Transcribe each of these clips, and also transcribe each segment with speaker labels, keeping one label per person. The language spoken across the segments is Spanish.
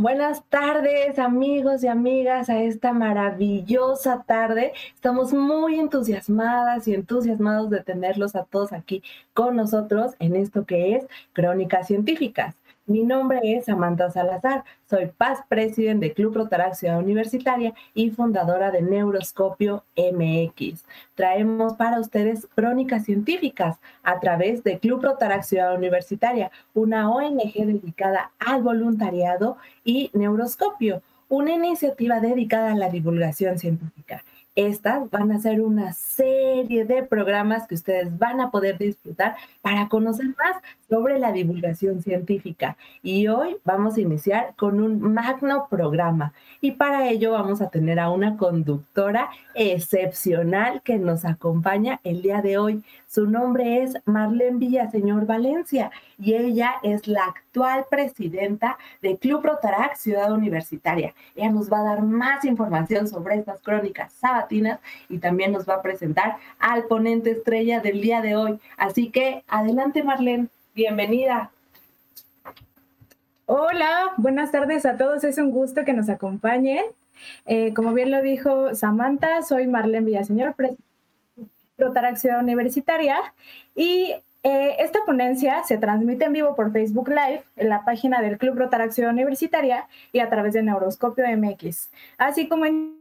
Speaker 1: Buenas tardes amigos y amigas a esta maravillosa tarde. Estamos muy entusiasmadas y entusiasmados de tenerlos a todos aquí con nosotros en esto que es Crónicas Científicas. Mi nombre es Samantha Salazar, soy past president de Club Rotaract Ciudad Universitaria y fundadora de Neuroscopio MX. Traemos para ustedes crónicas científicas a través de Club Rotaract Ciudad Universitaria, una ONG dedicada al voluntariado y Neuroscopio, una iniciativa dedicada a la divulgación científica. Estas van a ser una serie de programas que ustedes van a poder disfrutar para conocer más sobre la divulgación científica. Y hoy vamos a iniciar con un magno programa. Y para ello vamos a tener a una conductora excepcional que nos acompaña el día de hoy. Su nombre es Marlene Villaseñor Valencia y ella es la actual presidenta de Club Rotarac Ciudad Universitaria. Ella nos va a dar más información sobre estas crónicas sabatinas y también nos va a presentar al ponente estrella del día de hoy. Así que adelante Marlene, bienvenida.
Speaker 2: Hola, buenas tardes a todos. Es un gusto que nos acompañen. Eh, como bien lo dijo Samantha, soy Marlene Villaseñor, presidenta Ciudad Universitaria y eh, esta ponencia se transmite en vivo por Facebook Live en la página del Club Ciudad Universitaria y a través de Neuroscopio MX, así como en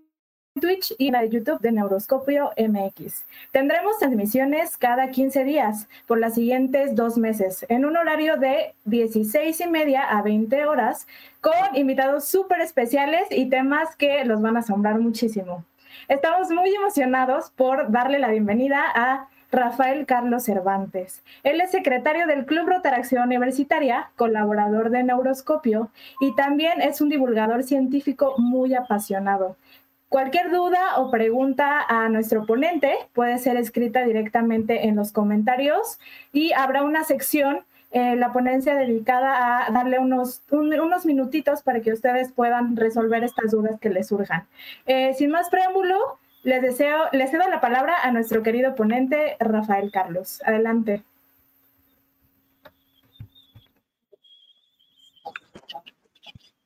Speaker 2: Twitch y en la de YouTube de Neuroscopio MX. Tendremos transmisiones cada 15 días por las siguientes dos meses, en un horario de 16 y media a 20 horas, con invitados súper especiales y temas que los van a asombrar muchísimo. Estamos muy emocionados por darle la bienvenida a Rafael Carlos Cervantes. Él es secretario del Club Rotaracción Universitaria, colaborador de Neuroscopio y también es un divulgador científico muy apasionado. Cualquier duda o pregunta a nuestro ponente puede ser escrita directamente en los comentarios y habrá una sección eh, la ponencia dedicada a darle unos, unos minutitos para que ustedes puedan resolver estas dudas que les surjan. Eh, sin más preámbulo, les deseo, les cedo la palabra a nuestro querido ponente Rafael Carlos. Adelante.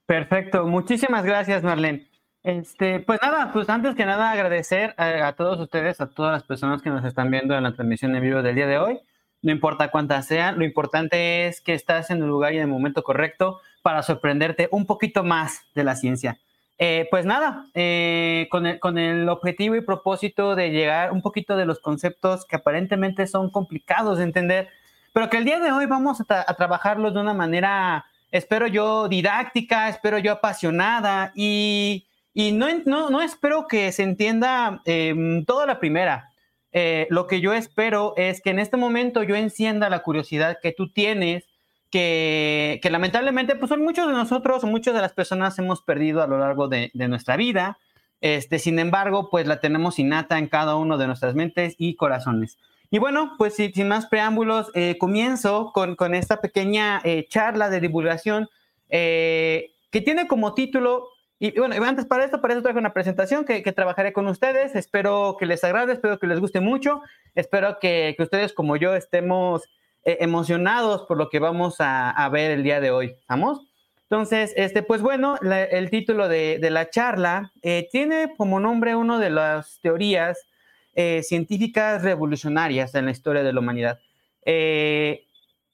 Speaker 3: Perfecto, muchísimas gracias, Marlene. Este, pues nada, pues antes que nada agradecer a, a, todos ustedes, a todas las personas que nos están viendo en la transmisión en vivo del día de hoy no importa cuántas sean, lo importante es que estás en el lugar y en el momento correcto para sorprenderte un poquito más de la ciencia. Eh, pues nada, eh, con, el, con, el, objetivo y propósito de llegar un poquito de los conceptos que aparentemente son complicados de entender, pero que el día de hoy vamos a, a trabajarlos de una manera, espero yo, didáctica, espero yo apasionada y, y no, no, no, espero que se entienda eh, toda la primera. Eh, lo que yo espero es que en este momento yo encienda la curiosidad que tú tienes, que, lamentablemente pues son muchos de nosotros, muchas de las personas hemos perdido a lo largo de, nuestra vida. Este, sin embargo, pues la tenemos innata en cada uno de nuestras mentes y corazones. Y bueno, pues sin, más preámbulos, eh, comienzo con, esta pequeña eh, charla de divulgación que tiene como título y bueno, antes para esto, para eso traje una presentación que, que, trabajaré con ustedes. Espero que les agrade, espero que les guste mucho. Espero que, que ustedes, como yo, estemos eh, emocionados por lo que vamos a, a, ver el día de hoy. ¿Vamos? Entonces, este, pues bueno, la, el título de, de la charla eh, tiene como nombre una de las teorías eh, científicas revolucionarias en la historia de la humanidad.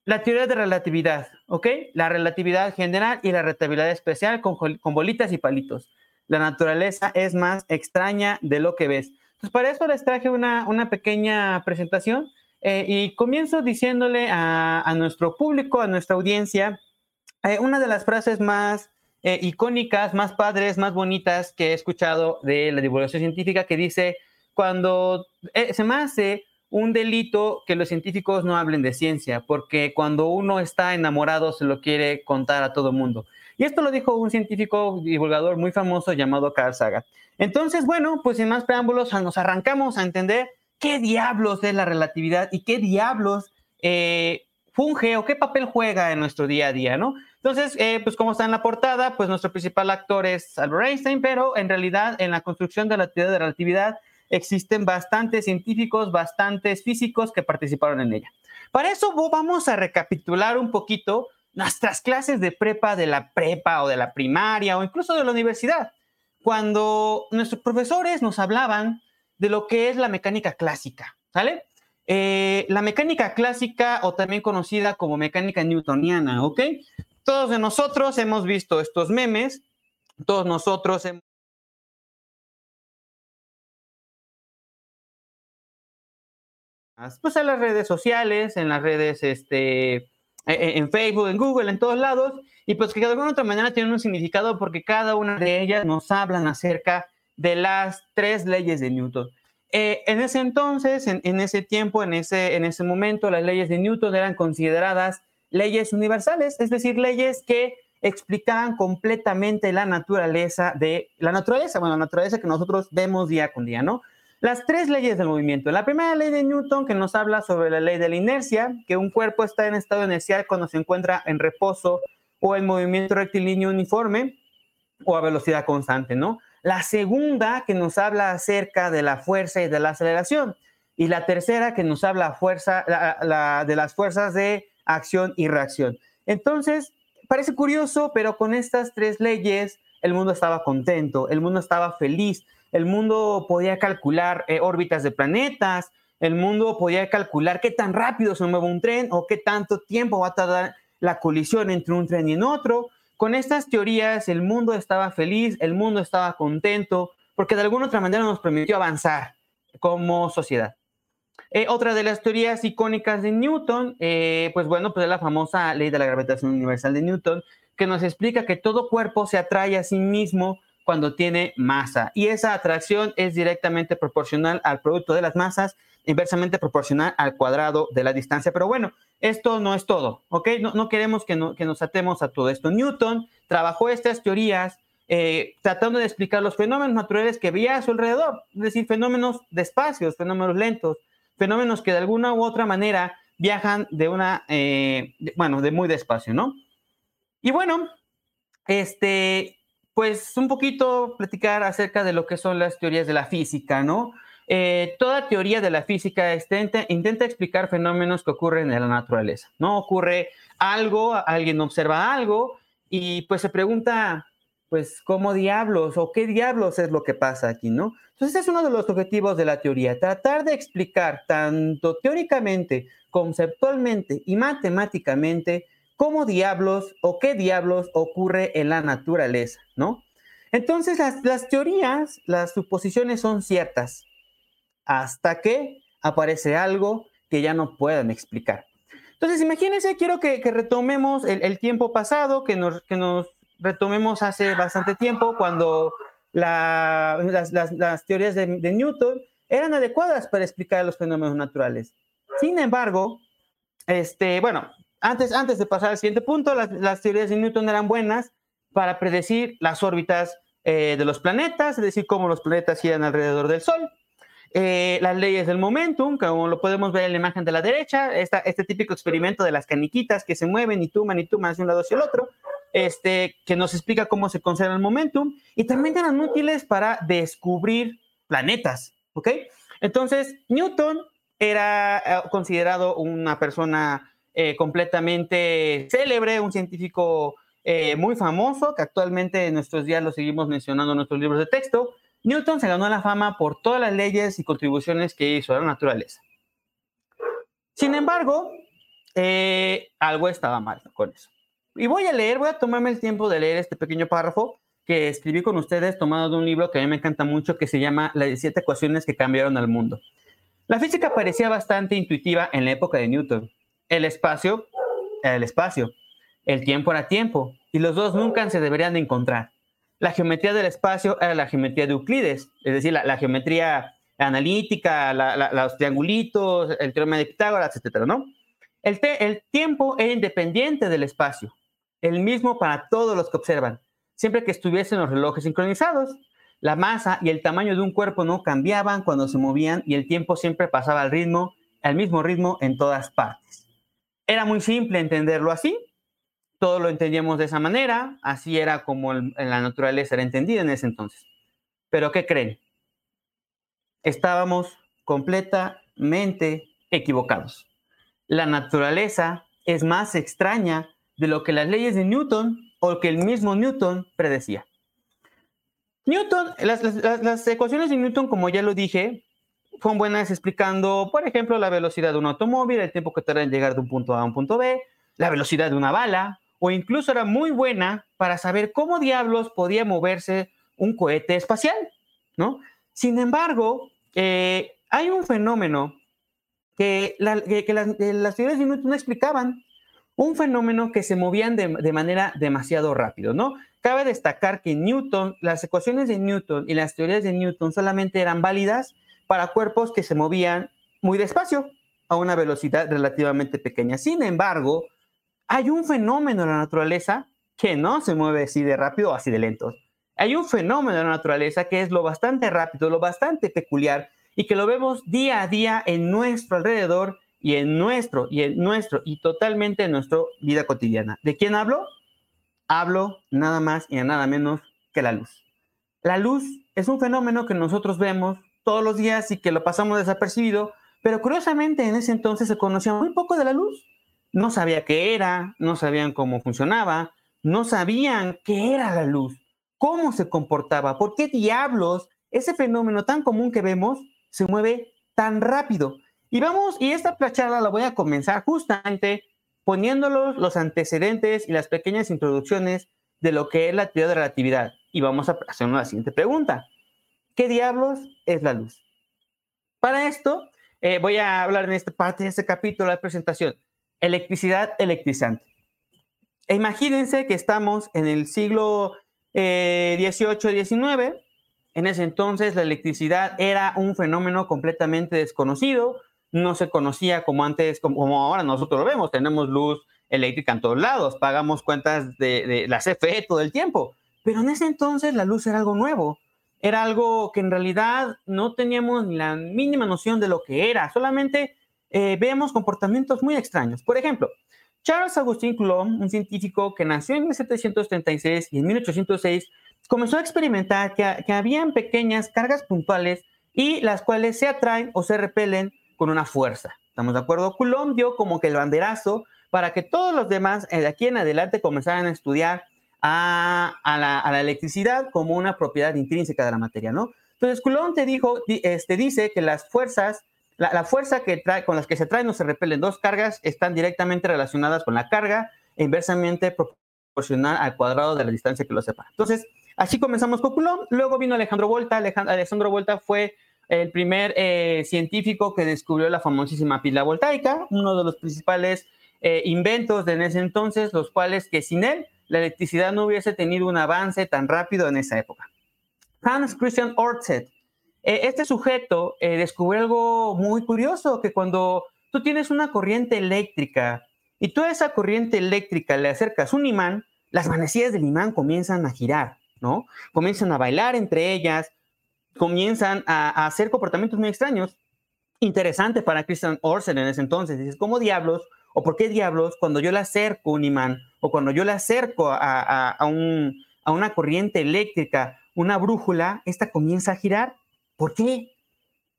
Speaker 3: La teoría de relatividad, ¿ok? La relatividad general y la relatividad especial con, con, bolitas y palitos. La naturaleza es más extraña de lo que ves. Entonces, para eso les traje una, una pequeña presentación eh, y comienzo diciéndole a, a, nuestro público, a nuestra audiencia, eh, una de las frases más eh, icónicas, más padres, más bonitas que he escuchado de la divulgación científica que dice, cuando eh, se me hace un delito que los científicos no hablen de ciencia, porque cuando uno está enamorado se lo quiere contar a todo mundo. Y esto lo dijo un científico divulgador muy famoso llamado Carl Sagan. Entonces, bueno, pues sin más preámbulos, nos arrancamos a entender qué diablos es la relatividad y qué diablos eh, funge o qué papel juega en nuestro día a día, ¿no? Entonces, eh, pues como está en la portada, pues nuestro principal actor es Albert Einstein, pero en realidad en la construcción de la teoría de relatividad existen bastantes científicos, bastantes físicos que participaron en ella. Para eso vamos a recapitular un poquito nuestras clases de prepa, de la prepa o de la primaria o incluso de la universidad, cuando nuestros profesores nos hablaban de lo que es la mecánica clásica, ¿sale? Eh, la mecánica clásica o también conocida como mecánica newtoniana, ¿ok? Todos de nosotros hemos visto estos memes, todos nosotros hemos pues en las redes sociales, en las redes, este, e, e, en Facebook, en Google, en todos lados, y pues que de alguna otra manera tienen un significado porque cada una de ellas nos hablan acerca de las tres leyes de Newton. Eh, en ese entonces, en, en, ese tiempo, en ese, en ese momento, las leyes de Newton eran consideradas leyes universales, es decir, leyes que explicaban completamente la naturaleza de la naturaleza, bueno, la naturaleza que nosotros vemos día con día, ¿no? Las tres leyes del movimiento. La primera ley de Newton que nos habla sobre la ley de la inercia, que un cuerpo está en estado inercial cuando se encuentra en reposo o en movimiento rectilíneo uniforme o a velocidad constante, ¿no? La segunda que nos habla acerca de la fuerza y de la aceleración. Y la tercera que nos habla fuerza, de las fuerzas de acción y reacción. Entonces, parece curioso, pero con estas tres leyes el mundo estaba contento, el mundo estaba feliz, el mundo podía calcular eh, órbitas de planetas, el mundo podía calcular qué tan rápido se mueve un tren o qué tanto tiempo va a tardar la colisión entre un tren y otro. Con estas teorías el mundo estaba feliz, el mundo estaba contento, porque de alguna otra manera nos permitió avanzar como sociedad. Eh, otra de las teorías icónicas de Newton, eh, pues bueno, pues es la famosa ley de la gravitación universal de Newton, que nos explica que todo cuerpo se atrae a sí mismo cuando tiene masa. Y esa atracción es directamente proporcional al producto de las masas, inversamente proporcional al cuadrado de la distancia. Pero bueno, esto no es todo, ¿ok? No, queremos que, nos atemos a todo esto. Newton trabajó estas teorías eh, tratando de explicar los fenómenos naturales que veía a su alrededor, es decir, fenómenos de espacios, fenómenos lentos, fenómenos que de alguna u otra manera viajan de una, eh, bueno, de muy despacio, ¿no? Y bueno, este, pues un poquito platicar acerca de lo que son las teorías de la física, ¿no? Eh, toda teoría de la física intenta, intenta, explicar fenómenos que ocurren en la naturaleza, ¿no? Ocurre algo, alguien observa algo y pues se pregunta, pues, ¿cómo diablos o qué diablos es lo que pasa aquí, ¿no? Entonces es uno de los objetivos de la teoría, tratar de explicar tanto teóricamente, conceptualmente y matemáticamente cómo diablos o qué diablos ocurre en la naturaleza, ¿no? Entonces las, teorías, las suposiciones son ciertas hasta que aparece algo que ya no puedan explicar. Entonces imagínense, quiero que, retomemos el, tiempo pasado, que nos, que nos retomemos hace bastante tiempo cuando las, teorías de, de Newton eran adecuadas para explicar los fenómenos naturales. Sin embargo, este, bueno, antes, antes de pasar al siguiente punto, las, teorías de Newton eran buenas para predecir las órbitas eh, de los planetas, es decir, cómo los planetas giran alrededor del Sol. Eh, las leyes del momentum, como lo podemos ver en la imagen de la derecha, este típico experimento de las caniquitas que se mueven y tuman y tuman hacia un lado hacia el otro, este, que nos explica cómo se conserva el momentum, y también eran útiles para descubrir planetas, ¿ok? Entonces, Newton era eh, considerado una persona eh, completamente célebre, un científico eh, muy famoso, que actualmente en nuestros días lo seguimos mencionando en nuestros libros de texto. Newton se ganó la fama por todas las leyes y contribuciones que hizo a la naturaleza. Sin embargo, eh, algo estaba mal con eso. Y voy a leer, voy a tomarme el tiempo de leer este pequeño párrafo que escribí con ustedes tomado de un libro que a mí me encanta mucho que se llama Las siete ecuaciones que cambiaron al mundo. La física parecía bastante intuitiva en la época de Newton, el espacio era el espacio, el tiempo era tiempo, y los dos nunca se deberían de encontrar. La geometría del espacio era la geometría de Euclides, es decir, la, geometría analítica, los triangulitos, el teorema de Pitágoras, etcétera, ¿no? El, el tiempo era independiente del espacio, el mismo para todos los que observan, siempre que estuviesen los relojes sincronizados. La masa y el tamaño de un cuerpo no cambiaban cuando se movían y el tiempo siempre pasaba al ritmo, al mismo ritmo en todas partes. Era muy simple entenderlo así, todo lo entendíamos de esa manera, así era como en la naturaleza era entendida en ese entonces. Pero ¿qué creen? Estábamos completamente equivocados. La naturaleza es más extraña de lo que las leyes de Newton o que el mismo Newton predecía. Newton, las, ecuaciones de Newton, como ya lo dije, fueron buenas explicando, por ejemplo, la velocidad de un automóvil, el tiempo que tarda en llegar de un punto A a un punto B, la velocidad de una bala, o incluso era muy buena para saber cómo diablos podía moverse un cohete espacial, ¿no? Sin embargo, eh, hay un fenómeno que, las, teorías de Newton no explicaban, un fenómeno que se movían de, de manera demasiado rápido, ¿no? Cabe destacar que Newton, las ecuaciones de Newton y las teorías de Newton solamente eran válidas para cuerpos que se movían muy despacio, a una velocidad relativamente pequeña. Sin embargo, hay un fenómeno en la naturaleza que no se mueve así de rápido o así de lento. Hay un fenómeno en la naturaleza que es lo bastante rápido, lo bastante peculiar y que lo vemos día a día en nuestro alrededor y en nuestro y en nuestro y totalmente en nuestra vida cotidiana. ¿De quién hablo? Hablo nada más y nada menos que la luz. La luz es un fenómeno que nosotros vemos todos los días y que lo pasamos desapercibido, pero curiosamente en ese entonces se conocía muy poco de la luz. No sabía qué era, no sabían cómo funcionaba, no sabían qué era la luz, cómo se comportaba, por qué diablos ese fenómeno tan común que vemos se mueve tan rápido. Y vamos, y esta charla la voy a comenzar justamente poniéndolos los antecedentes y las pequeñas introducciones de lo que es la teoría de relatividad. Y vamos a hacer una siguiente pregunta. ¿Qué diablos es la luz? Para esto, eh, voy a hablar en esta parte de este capítulo de la presentación. Electricidad electrizante. Imagínense que estamos en el siglo XVIII-XIX. Eh, en ese entonces la electricidad era un fenómeno completamente desconocido. No se conocía como antes, como, ahora nosotros lo vemos. Tenemos luz eléctrica en todos lados, pagamos cuentas de, de la CFE todo el tiempo. Pero en ese entonces la luz era algo nuevo era algo que en realidad no teníamos ni la mínima noción de lo que era, solamente eh, vemos comportamientos muy extraños. Por ejemplo, Charles Augustin Coulomb, un científico que nació en 1736 y en 1806, comenzó a experimentar que, que habían pequeñas cargas puntuales y las cuales se atraen o se repelen con una fuerza. ¿Estamos de acuerdo? Coulomb dio como que el banderazo para que todos los demás eh, de aquí en adelante comenzaran a estudiar a, la, electricidad como una propiedad intrínseca de la materia, ¿no? Entonces, Coulomb te dijo, este, dice que las fuerzas, la, fuerza que trae, con las que se traen o se repelen dos cargas están directamente relacionadas con la carga e inversamente proporcional al cuadrado de la distancia que los separa. Entonces, así comenzamos con Coulomb, luego vino Alejandro Volta, Alejandro, Volta fue el primer eh, científico que descubrió la famosísima pila voltaica, uno de los principales eh, inventos de en ese entonces, los cuales que sin él la electricidad no hubiese tenido un avance tan rápido en esa época. Hans Christian Ørsted, eh, este sujeto eh, descubrió algo muy curioso, que cuando tú tienes una corriente eléctrica y tú a esa corriente eléctrica le acercas un imán, las manecillas del imán comienzan a girar, ¿no? Comienzan a bailar entre ellas, comienzan a, hacer comportamientos muy extraños. Interesante para Christian Ørsted en ese entonces. Dices, ¿cómo diablos o por qué diablos cuando yo le acerco un imán o cuando yo le acerco a, una corriente eléctrica, una brújula, esta comienza a girar. ¿Por qué?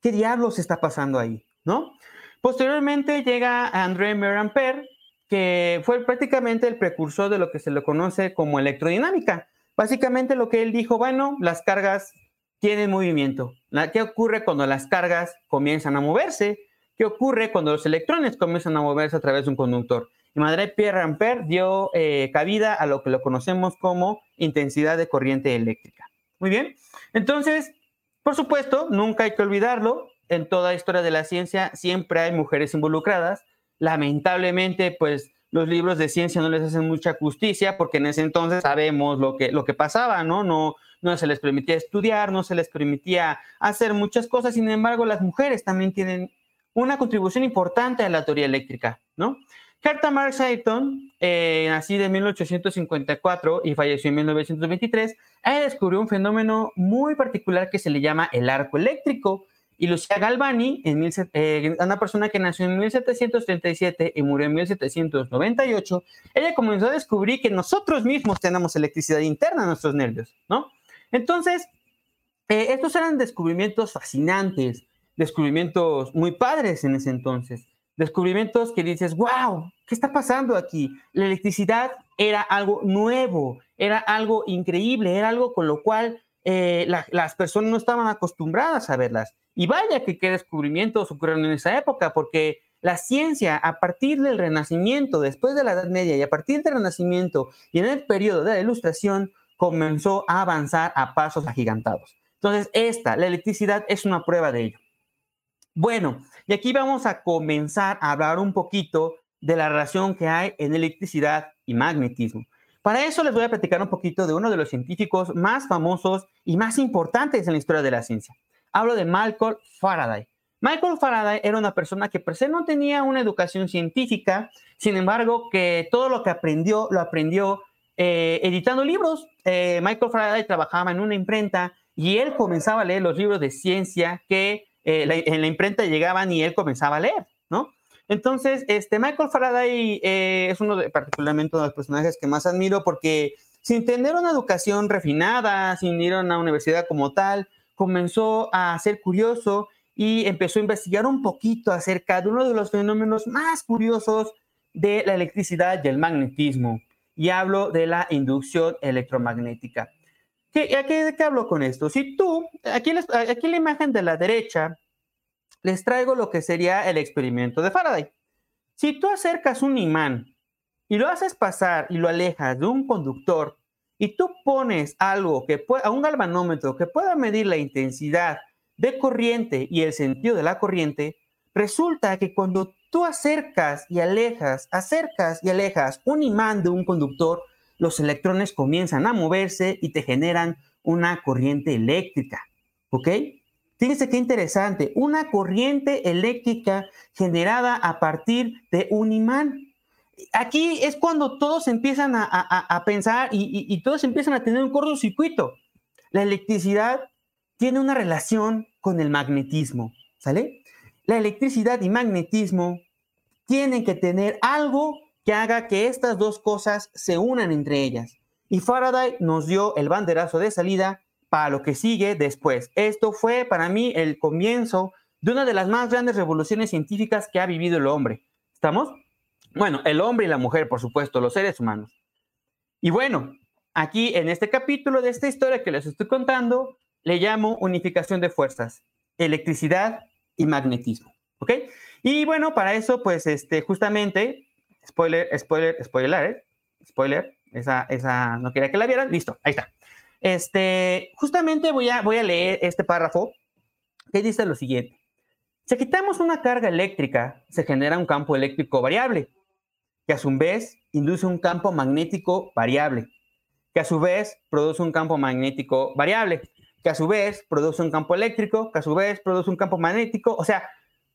Speaker 3: ¿Qué diablos está pasando ahí? ¿No? Posteriormente llega André Merampère, que fue prácticamente el precursor de lo que se le conoce como electrodinámica. Básicamente lo que él dijo, bueno, las cargas tienen movimiento. ¿Qué ocurre cuando las cargas comienzan a moverse? ¿Qué ocurre cuando los electrones comienzan a moverse a través de un conductor? Y Madre Pierre Ampère dio eh, cabida a lo que lo conocemos como intensidad de corriente eléctrica. Muy bien. Entonces, por supuesto, nunca hay que olvidarlo. En toda historia de la ciencia siempre hay mujeres involucradas. Lamentablemente, pues los libros de ciencia no les hacen mucha justicia porque en ese entonces sabemos lo que, lo que pasaba, ¿no? No, no se les permitía estudiar, no se les permitía hacer muchas cosas. Sin embargo, las mujeres también tienen una contribución importante a la teoría eléctrica, ¿no? Herta Marx Ayton, eh, nacida en 1854 y falleció en 1923, ella descubrió un fenómeno muy particular que se le llama el arco eléctrico. Y Lucia Galvani, eh, una persona que nació en 1737 y murió en 1798, ella comenzó a descubrir que nosotros mismos tenemos electricidad interna en nuestros nervios, ¿no? Entonces, eh, estos eran descubrimientos fascinantes, descubrimientos muy padres en ese entonces descubrimientos que dices, wow, ¿qué está pasando aquí? La electricidad era algo nuevo, era algo increíble, era algo con lo cual eh, las personas no estaban acostumbradas a verlas. Y vaya que qué descubrimientos ocurrieron en esa época, porque la ciencia a partir del Renacimiento, después de la Edad Media y a partir del Renacimiento y en el periodo de la Ilustración, comenzó a avanzar a pasos agigantados. Entonces, esta, la electricidad, es una prueba de ello. Bueno, y aquí vamos a comenzar a hablar un poquito de la relación que hay en electricidad y magnetismo. Para eso les voy a platicar un poquito de uno de los científicos más famosos y más importantes en la historia de la ciencia. Hablo de Michael Faraday. Michael Faraday era una persona que per se no tenía una educación científica, sin embargo, que todo lo que aprendió lo aprendió eh, editando libros. Eh, Michael Faraday trabajaba en una imprenta y él comenzaba a leer los libros de ciencia que eh, en la imprenta llegaban y él comenzaba a leer, ¿no? Entonces, este Michael Faraday es uno de, particularmente uno de los personajes que más admiro porque sin tener una educación refinada, sin ir a una universidad como tal, comenzó a ser curioso y empezó a investigar un poquito acerca de uno de los fenómenos más curiosos de la electricidad y el magnetismo. Y hablo de la inducción electromagnética. ¿Qué, a qué, qué hablo con esto? Si tú, aquí, aquí en la imagen de la derecha, les traigo lo que sería el experimento de Faraday. Si tú acercas un imán y lo haces pasar y lo alejas de un conductor y tú pones algo que pueda, un galvanómetro que pueda medir la intensidad de corriente y el sentido de la corriente, resulta que cuando tú acercas y alejas, acercas y alejas un imán de un conductor, los electrones comienzan a moverse y te generan una corriente eléctrica. ¿Ok? Fíjense qué interesante, una corriente eléctrica generada a partir de un imán aquí es cuando todos empiezan a, pensar y, todos empiezan a tener un cortocircuito. La electricidad tiene una relación con el magnetismo, ¿sale? La electricidad y magnetismo tienen que tener algo que haga que estas dos cosas se unan entre ellas. Y Faraday nos dio el banderazo de salida para lo que sigue después. Esto fue para mí el comienzo de una de las más grandes revoluciones científicas que ha vivido el hombre. ¿Estamos? Bueno, el hombre y la mujer, por supuesto, los seres humanos. Y bueno, aquí en este capítulo de esta historia que les estoy contando, le llamo unificación de fuerzas, electricidad y magnetismo. ¿Ok? Y bueno, para eso, pues, este, justamente, spoiler, spoiler, spoiler, ¿eh? spoiler, esa, esa, no quería que la vieran, listo, ahí está. Este, justamente voy a, voy a leer este párrafo que dice lo siguiente. Si quitamos una carga eléctrica, se genera un campo eléctrico variable que a su vez induce un campo magnético variable, que a su vez produce un campo magnético variable, que a su vez produce un campo eléctrico, que a su vez produce un campo magnético. O sea,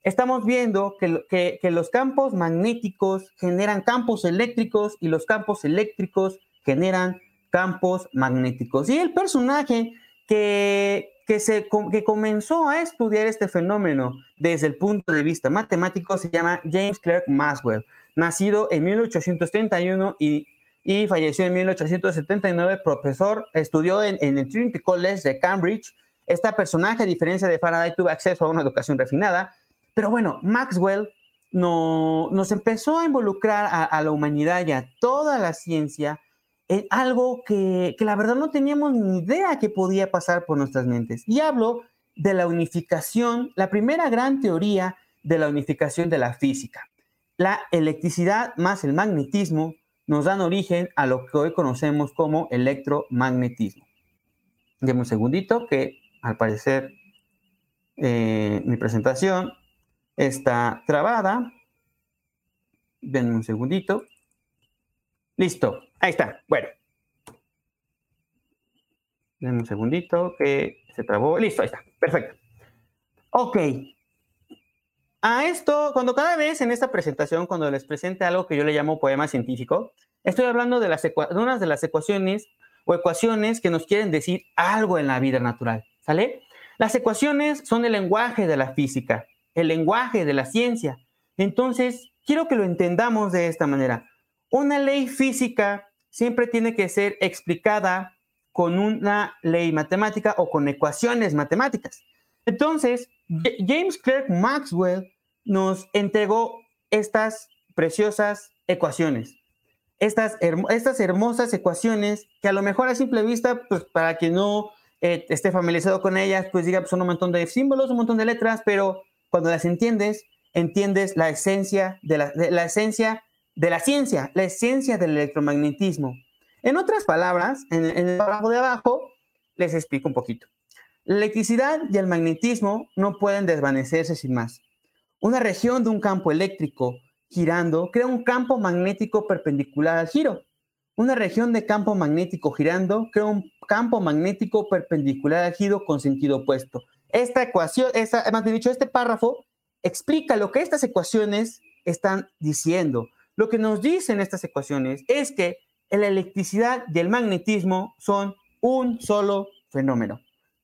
Speaker 3: estamos viendo que, los campos magnéticos generan campos eléctricos y los campos eléctricos generan campos magnéticos. Y el personaje que, que, comenzó a estudiar este fenómeno desde el punto de vista matemático se llama James Clerk Maxwell nacido en 1831 y, y falleció en 1879, profesor, estudió en, el Trinity College de Cambridge. Esta personaje, a diferencia de Faraday, tuvo acceso a una educación refinada, pero bueno, Maxwell no, nos empezó a involucrar a, la humanidad y a toda la ciencia en algo que, que la verdad no teníamos ni idea que podía pasar por nuestras mentes. Y hablo de la unificación, la primera gran teoría de la unificación de la física. La electricidad más el magnetismo nos dan origen a lo que hoy conocemos como electromagnetismo. Deme un segundito que al parecer eh, mi presentación está trabada. Denme un segundito. Listo, ahí está. Bueno. Denme un segundito que se trabó. Listo, ahí está. Perfecto. Ok, a esto, cuando cada vez en esta presentación, cuando les presente algo que yo le llamo poema científico, estoy hablando de, las de unas de las ecuaciones o ecuaciones que nos quieren decir algo en la vida natural, ¿sale? Las ecuaciones son el lenguaje de la física, el lenguaje de la ciencia. Entonces, quiero que lo entendamos de esta manera. Una ley física siempre tiene que ser explicada con una ley matemática o con ecuaciones matemáticas. Entonces, James Clerk Maxwell nos entregó estas preciosas ecuaciones, estas, estas hermosas ecuaciones que a lo mejor a simple vista, pues para quien no eh, esté familiarizado con ellas, pues diga, pues, son un montón de símbolos, un montón de letras, pero cuando las entiendes, entiendes la esencia de la, esencia de la ciencia, la esencia del electromagnetismo. En otras palabras, en, en el párrafo de abajo, les explico un poquito. La electricidad y el magnetismo no pueden desvanecerse sin más. Una región de un campo eléctrico girando crea un campo magnético perpendicular al giro. Una región de campo magnético girando crea un campo magnético perpendicular al giro con sentido opuesto. Esta ecuación, más bien dicho, este párrafo explica lo que estas ecuaciones están diciendo. Lo que nos dicen estas ecuaciones es que la electricidad y el magnetismo son un solo fenómeno.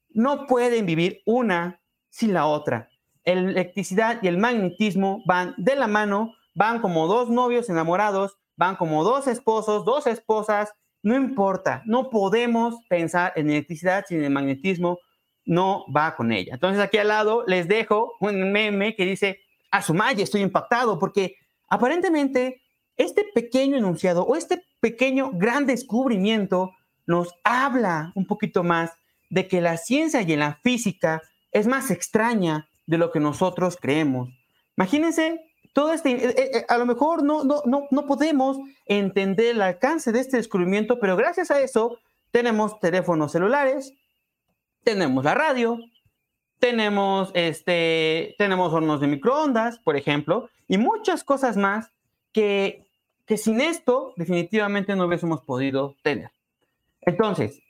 Speaker 3: No pueden vivir una sin la otra. La electricidad y el magnetismo van de la mano, van como dos novios enamorados, van como dos esposos, dos esposas, no importa, no podemos pensar en electricidad sin el magnetismo, no va con ella. Entonces aquí al lado les dejo un meme que dice, a su madre estoy impactado porque aparentemente este pequeño enunciado o este pequeño gran descubrimiento nos habla un poquito más de que la ciencia y la física es más extraña de lo que nosotros creemos. Imagínense todo este, eh, eh, eh, a lo mejor no, no, no, no podemos entender el alcance de este descubrimiento, pero gracias a eso tenemos teléfonos celulares, tenemos la radio, tenemos, este, tenemos hornos de microondas, por ejemplo, y muchas cosas más que, que sin esto definitivamente no hubiésemos podido tener. Entonces,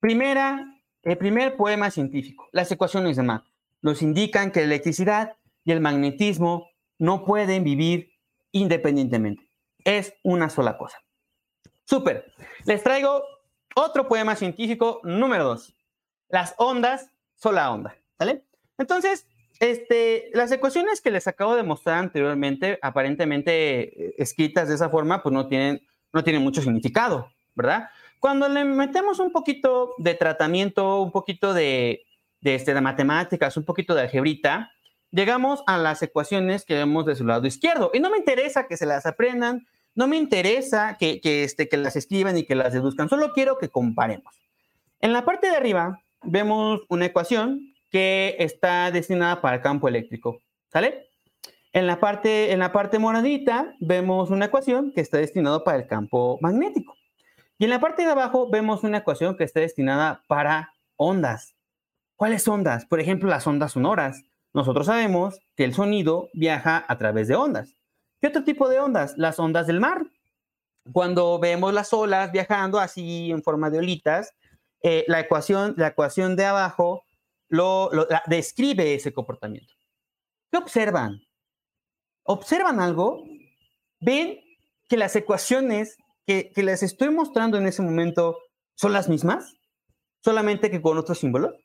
Speaker 3: primera, el primer poema científico, las ecuaciones de Mach, nos indican que la electricidad y el magnetismo no pueden vivir independientemente. Es una sola cosa. Súper. Les traigo otro poema científico número dos. Las ondas son la onda. ¿Sale? Entonces, este, las ecuaciones que les acabo de mostrar anteriormente, aparentemente eh, escritas de esa forma, pues no tienen, no tienen mucho significado, ¿verdad? Cuando le metemos un poquito de tratamiento, un poquito de, de, este, de matemáticas, un poquito de algebrita, llegamos a las ecuaciones que vemos de su lado izquierdo. Y no me interesa que se las aprendan, no me interesa que, que, este, que las escriban y que las deduzcan, solo quiero que comparemos. En la parte de arriba vemos una ecuación que está destinada para el campo eléctrico, ¿sale? En la parte, en la parte moradita vemos una ecuación que está destinada para el campo magnético. Y en la parte de abajo vemos una ecuación que está destinada para ondas. ¿Cuáles ondas? Por ejemplo, las ondas sonoras. Nosotros sabemos que el sonido viaja a través de ondas. ¿Qué otro tipo de ondas? Las ondas del mar. Cuando vemos las olas viajando así en forma de olitas, eh, la, ecuación, la ecuación de abajo lo, describe ese comportamiento. ¿Qué observan? ¿Observan algo? ¿Ven que las ecuaciones que, les estoy mostrando en ese momento son las mismas? Solamente que con otro símbolo.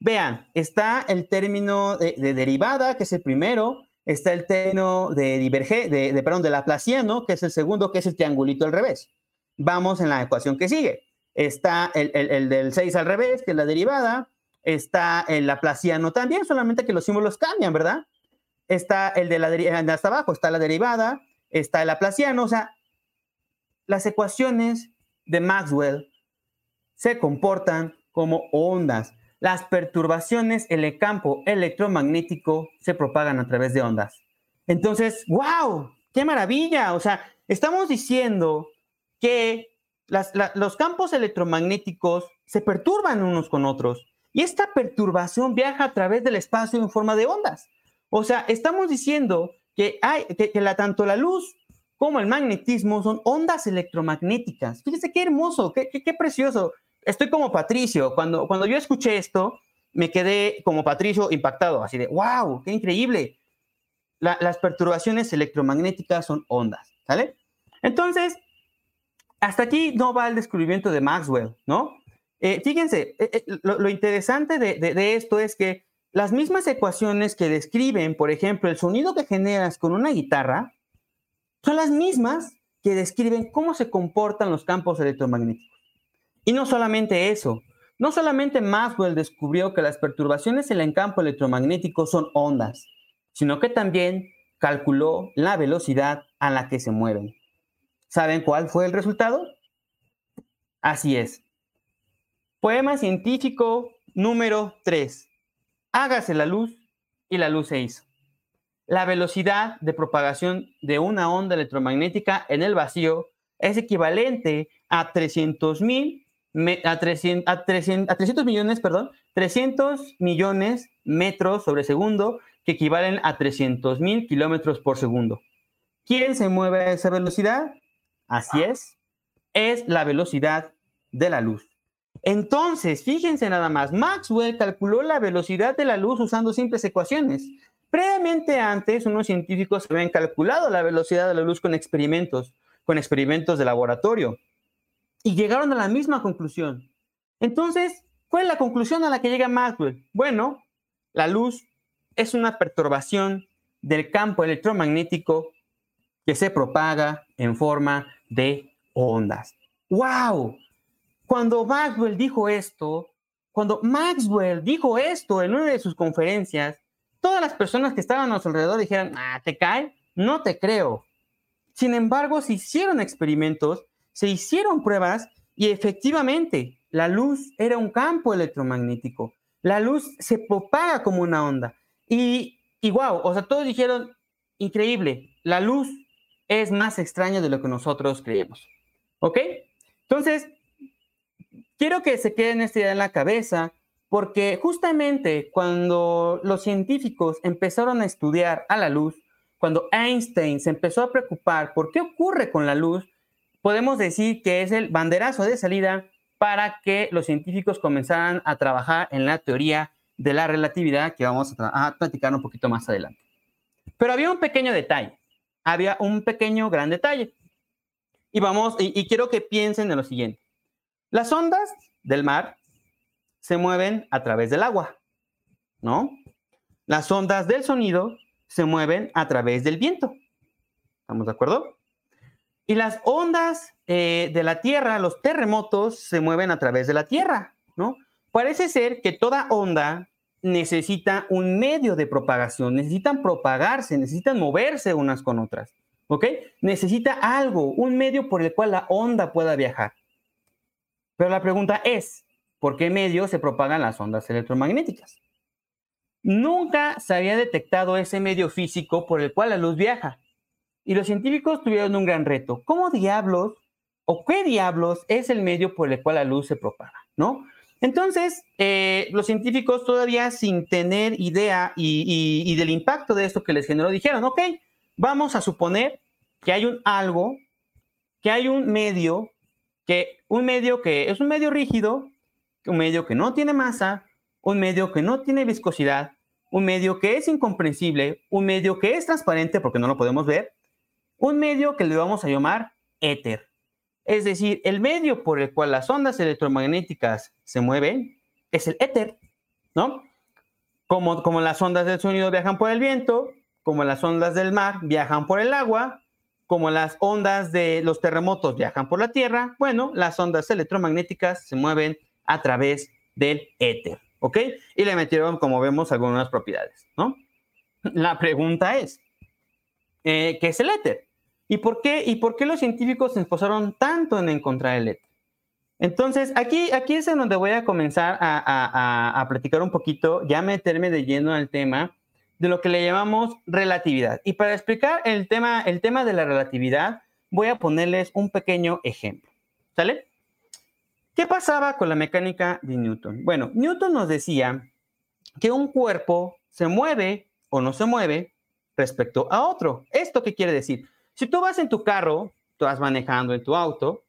Speaker 3: Vean, está el término de, derivada, que es el primero, está el término de diverge, de, de, perdón, de laplaciano, que es el segundo, que es el triangulito al revés. Vamos en la ecuación que sigue. Está el, el, del 6 al revés, que es la derivada. Está el laplaciano también, solamente que los símbolos cambian, ¿verdad? Está el de la derivada, hasta abajo está la derivada, está el laplaciano, o sea, las ecuaciones de Maxwell se comportan como ondas. Las perturbaciones en el campo electromagnético se propagan a través de ondas. Entonces, wow, qué maravilla. O sea, estamos diciendo que los campos electromagnéticos se perturban unos con otros y esta perturbación viaja a través del espacio en forma de ondas. O sea, estamos diciendo que, hay, la, tanto la luz como el magnetismo son ondas electromagnéticas. Fíjense qué hermoso, qué, qué, precioso estoy como Patricio. Cuando, cuando yo escuché esto, me quedé como Patricio impactado, así de, wow, qué increíble. las perturbaciones electromagnéticas son ondas, ¿sale? Entonces, hasta aquí no va el descubrimiento de Maxwell, ¿no? Eh, fíjense, eh, eh, lo, interesante de, de, esto es que las mismas ecuaciones que describen, por ejemplo, el sonido que generas con una guitarra, son las mismas que describen cómo se comportan los campos electromagnéticos. Y no solamente eso, no solamente Maxwell descubrió que las perturbaciones en el campo electromagnético son ondas, sino que también calculó la velocidad a la que se mueven. ¿Saben cuál fue el resultado? Así es. Poema científico número 3. Hágase la luz y la luz se hizo. La velocidad de propagación de una onda electromagnética en el vacío es equivalente a 300 mil a 300, a 300 millones, perdón, 300 millones metros sobre segundo, que equivalen a 300 mil kilómetros por segundo. ¿Quién se mueve a esa velocidad? Así es, es la velocidad de la luz. Entonces, fíjense nada más, Maxwell calculó la velocidad de la luz usando simples ecuaciones. Previamente antes, unos científicos habían calculado la velocidad de la luz con experimentos, con experimentos de laboratorio, y llegaron a la misma conclusión. Entonces, ¿cuál es la conclusión a la que llega Maxwell? Bueno, la luz es una perturbación del campo electromagnético que se propaga en forma de ondas. ¡Wow! Cuando Maxwell dijo esto, cuando Maxwell dijo esto en una de sus conferencias, todas las personas que estaban a su alrededor dijeron, ah, ¿te cae? No te creo. Sin embargo, se hicieron experimentos, se hicieron pruebas y efectivamente la luz era un campo electromagnético. La luz se propaga como una onda. Y, y wow, o sea, todos dijeron, increíble, la luz es más extraña de lo que nosotros creemos. ¿Ok? Entonces, quiero que se queden esta idea en la cabeza porque justamente cuando los científicos empezaron a estudiar a la luz, cuando Einstein se empezó a preocupar por qué ocurre con la luz, podemos decir que es el banderazo de salida para que los científicos comenzaran a trabajar en la teoría de la relatividad que vamos a, platicar un poquito más adelante. Pero había un pequeño detalle, había un pequeño gran detalle. Y vamos, y quiero que piensen en lo siguiente. Las ondas del mar se mueven a través del agua, ¿no? Las ondas del sonido se mueven a través del viento. ¿Estamos de acuerdo? Y las ondas eh, de la Tierra, los terremotos, se mueven a través de la Tierra, ¿no? Parece ser que toda onda necesita un medio de propagación, necesitan propagarse, necesitan moverse unas con otras, ¿ok? Necesita algo, un medio por el cual la onda pueda viajar. Pero la pregunta es, por qué medio se propagan las ondas electromagnéticas. Nunca se había detectado ese medio físico por el cual la luz viaja. Y los científicos tuvieron un gran reto. ¿Cómo diablos o qué diablos es el medio por el cual la luz se propaga? ¿No? Entonces, eh, los científicos todavía sin tener idea y, del impacto de esto que les generó, dijeron, ok, vamos a suponer que hay un algo, que hay un medio, que un medio que es un medio rígido, un medio que no tiene masa, un medio que no tiene viscosidad, un medio que es incomprensible, un medio que es transparente porque no lo podemos ver, un medio que le vamos a llamar éter. Es decir, el medio por el cual las ondas electromagnéticas se mueven es el éter, ¿no? Como, como las ondas del sonido viajan por el viento, como las ondas del mar viajan por el agua, como las ondas de los terremotos viajan por la tierra, bueno, las ondas electromagnéticas se mueven a través del éter, ¿ok? Y le metieron, como vemos, algunas propiedades, ¿no? La pregunta es, eh, ¿qué es el éter? ¿Y por, qué, ¿Y por qué los científicos se esforzaron tanto en encontrar el éter? Entonces, aquí, aquí es en donde voy a comenzar a, a, platicar un poquito, ya meterme de lleno al tema de lo que le llamamos relatividad. Y para explicar el tema, el tema de la relatividad, voy a ponerles un pequeño ejemplo. ¿Sale? ¿Qué pasaba con la mecánica de Newton? Bueno, Newton nos decía que un cuerpo se mueve o no se mueve respecto a otro. ¿Esto qué quiere decir? Si tú vas en tu carro, tú vas manejando en tu auto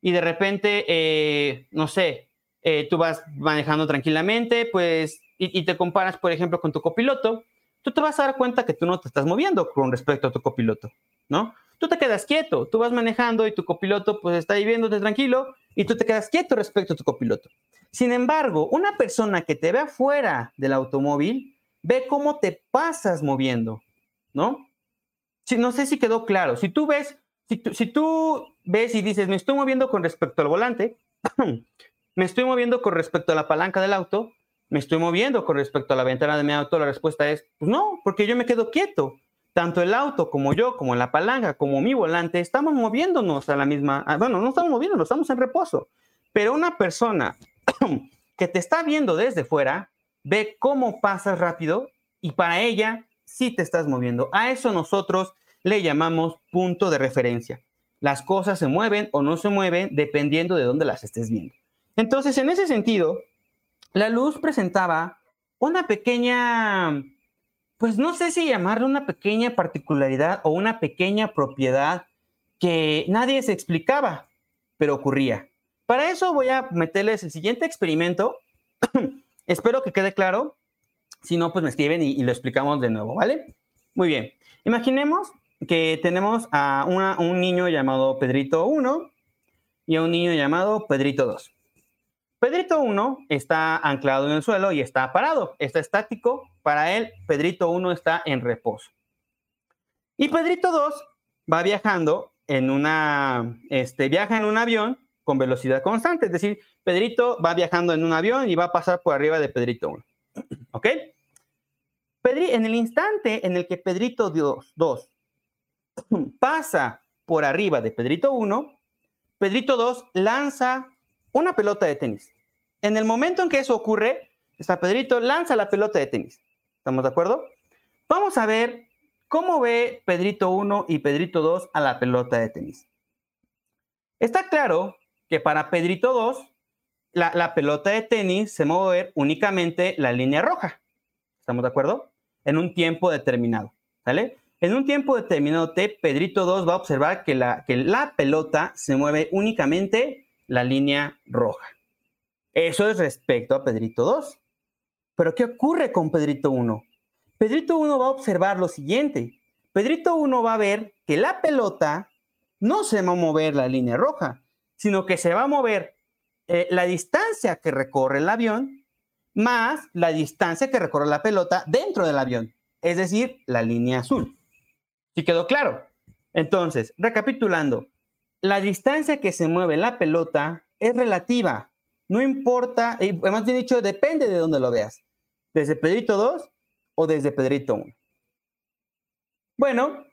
Speaker 3: y de repente, eh, no sé, eh, tú vas manejando tranquilamente, pues, y, y, te comparas, por ejemplo, con tu copiloto, tú te vas a dar cuenta que tú no te estás moviendo con respecto a tu copiloto, ¿no? Tú te quedas quieto, tú vas manejando y tu copiloto pues está ahí viéndote tranquilo y tú te quedas quieto respecto a tu copiloto. Sin embargo, una persona que te ve afuera del automóvil ve cómo te pasas moviendo, ¿no? Si, no sé si quedó claro. Si tú ves, si si tú ves y dices, me estoy moviendo con respecto al volante, me estoy moviendo con respecto a la palanca del auto, me estoy moviendo con respecto a la ventana de mi auto, la respuesta es, pues no, porque yo me quedo quieto. tanto el auto como yo, como la palanca, como mi volante, estamos moviéndonos a la misma, ah, bueno, no estamos moviéndonos, estamos en reposo. Pero una persona que te está viendo desde fuera ve cómo pasas rápido y para ella sí te estás moviendo. A eso nosotros le llamamos punto de referencia. Las cosas se mueven o no se mueven dependiendo de dónde las estés viendo. Entonces, en ese sentido, la luz presentaba una pequeña pues no sé si llamarle una pequeña particularidad o una pequeña propiedad que nadie se explicaba, pero ocurría. Para eso voy a meterles el siguiente experimento. Espero que quede claro. Si no, pues me escriben y, lo explicamos de nuevo, ¿vale? Muy bien. Imaginemos que tenemos a un niño llamado Pedrito 1 y a un niño llamado Pedrito 2. Pedrito 1 está anclado en el suelo y está parado, está estático. Para él, Pedrito 1 está en reposo. Y Pedrito 2 va viajando en una, este, viaja en un avión con velocidad constante, es decir, Pedrito va viajando en un avión y va a pasar por arriba de Pedrito 1. ¿Ok? Pedri, en el instante en el que Pedrito 2, 2 pasa por arriba de Pedrito 1, Pedrito 2 lanza una pelota de tenis. En el momento en que eso ocurre, está Pedrito lanza la pelota de tenis. ¿Estamos de acuerdo? Vamos a ver cómo ve Pedrito 1 y Pedrito 2 a la pelota de tenis. Está claro que para Pedrito 2, la, la pelota de tenis se mueve únicamente la línea roja. ¿Estamos de acuerdo? En un tiempo determinado. ¿Sale? En un tiempo determinado T, Pedrito 2 va a observar que la, que la pelota se mueve únicamente la línea roja. Eso es respecto a Pedrito 2. Pero ¿qué ocurre con Pedrito 1? Pedrito 1 va a observar lo siguiente. Pedrito 1 va a ver que la pelota no se va a mover la línea roja, sino que se va a mover eh, la distancia que recorre el avión más la distancia que recorre la pelota dentro del avión, es decir, la línea azul. ¿Sí quedó claro? Entonces, recapitulando, la distancia que se mueve la pelota es relativa. No importa, y además bien dicho, depende de dónde lo veas. Desde Pedrito 2 o desde Pedrito 1. Bueno,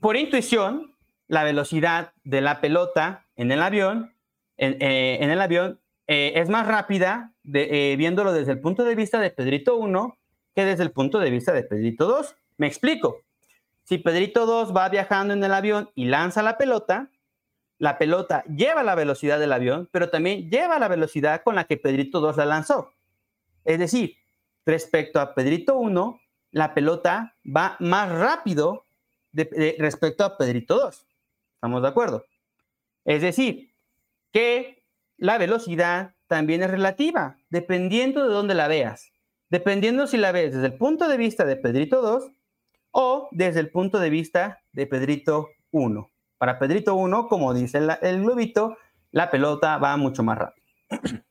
Speaker 3: por intuición, la velocidad de la pelota en el avión, en, eh, el avión eh, es más rápida eh, viéndolo desde el punto de vista de Pedrito 1 que desde el punto de vista de Pedrito 2. Me explico. Si Pedrito 2 va viajando en el avión y lanza la pelota, la pelota lleva la velocidad del avión, pero también lleva la velocidad con la que Pedrito 2 la lanzó. Es decir, respecto a Pedrito 1, la pelota va más rápido respecto a Pedrito 2. ¿Estamos de acuerdo? Es decir, que la velocidad también es relativa, dependiendo de dónde la veas. Dependiendo si la ves desde el punto de vista de Pedrito 2 o desde el punto de vista de Pedrito 1. Para Pedrito 1, como dice el, globito, la pelota va mucho más rápido.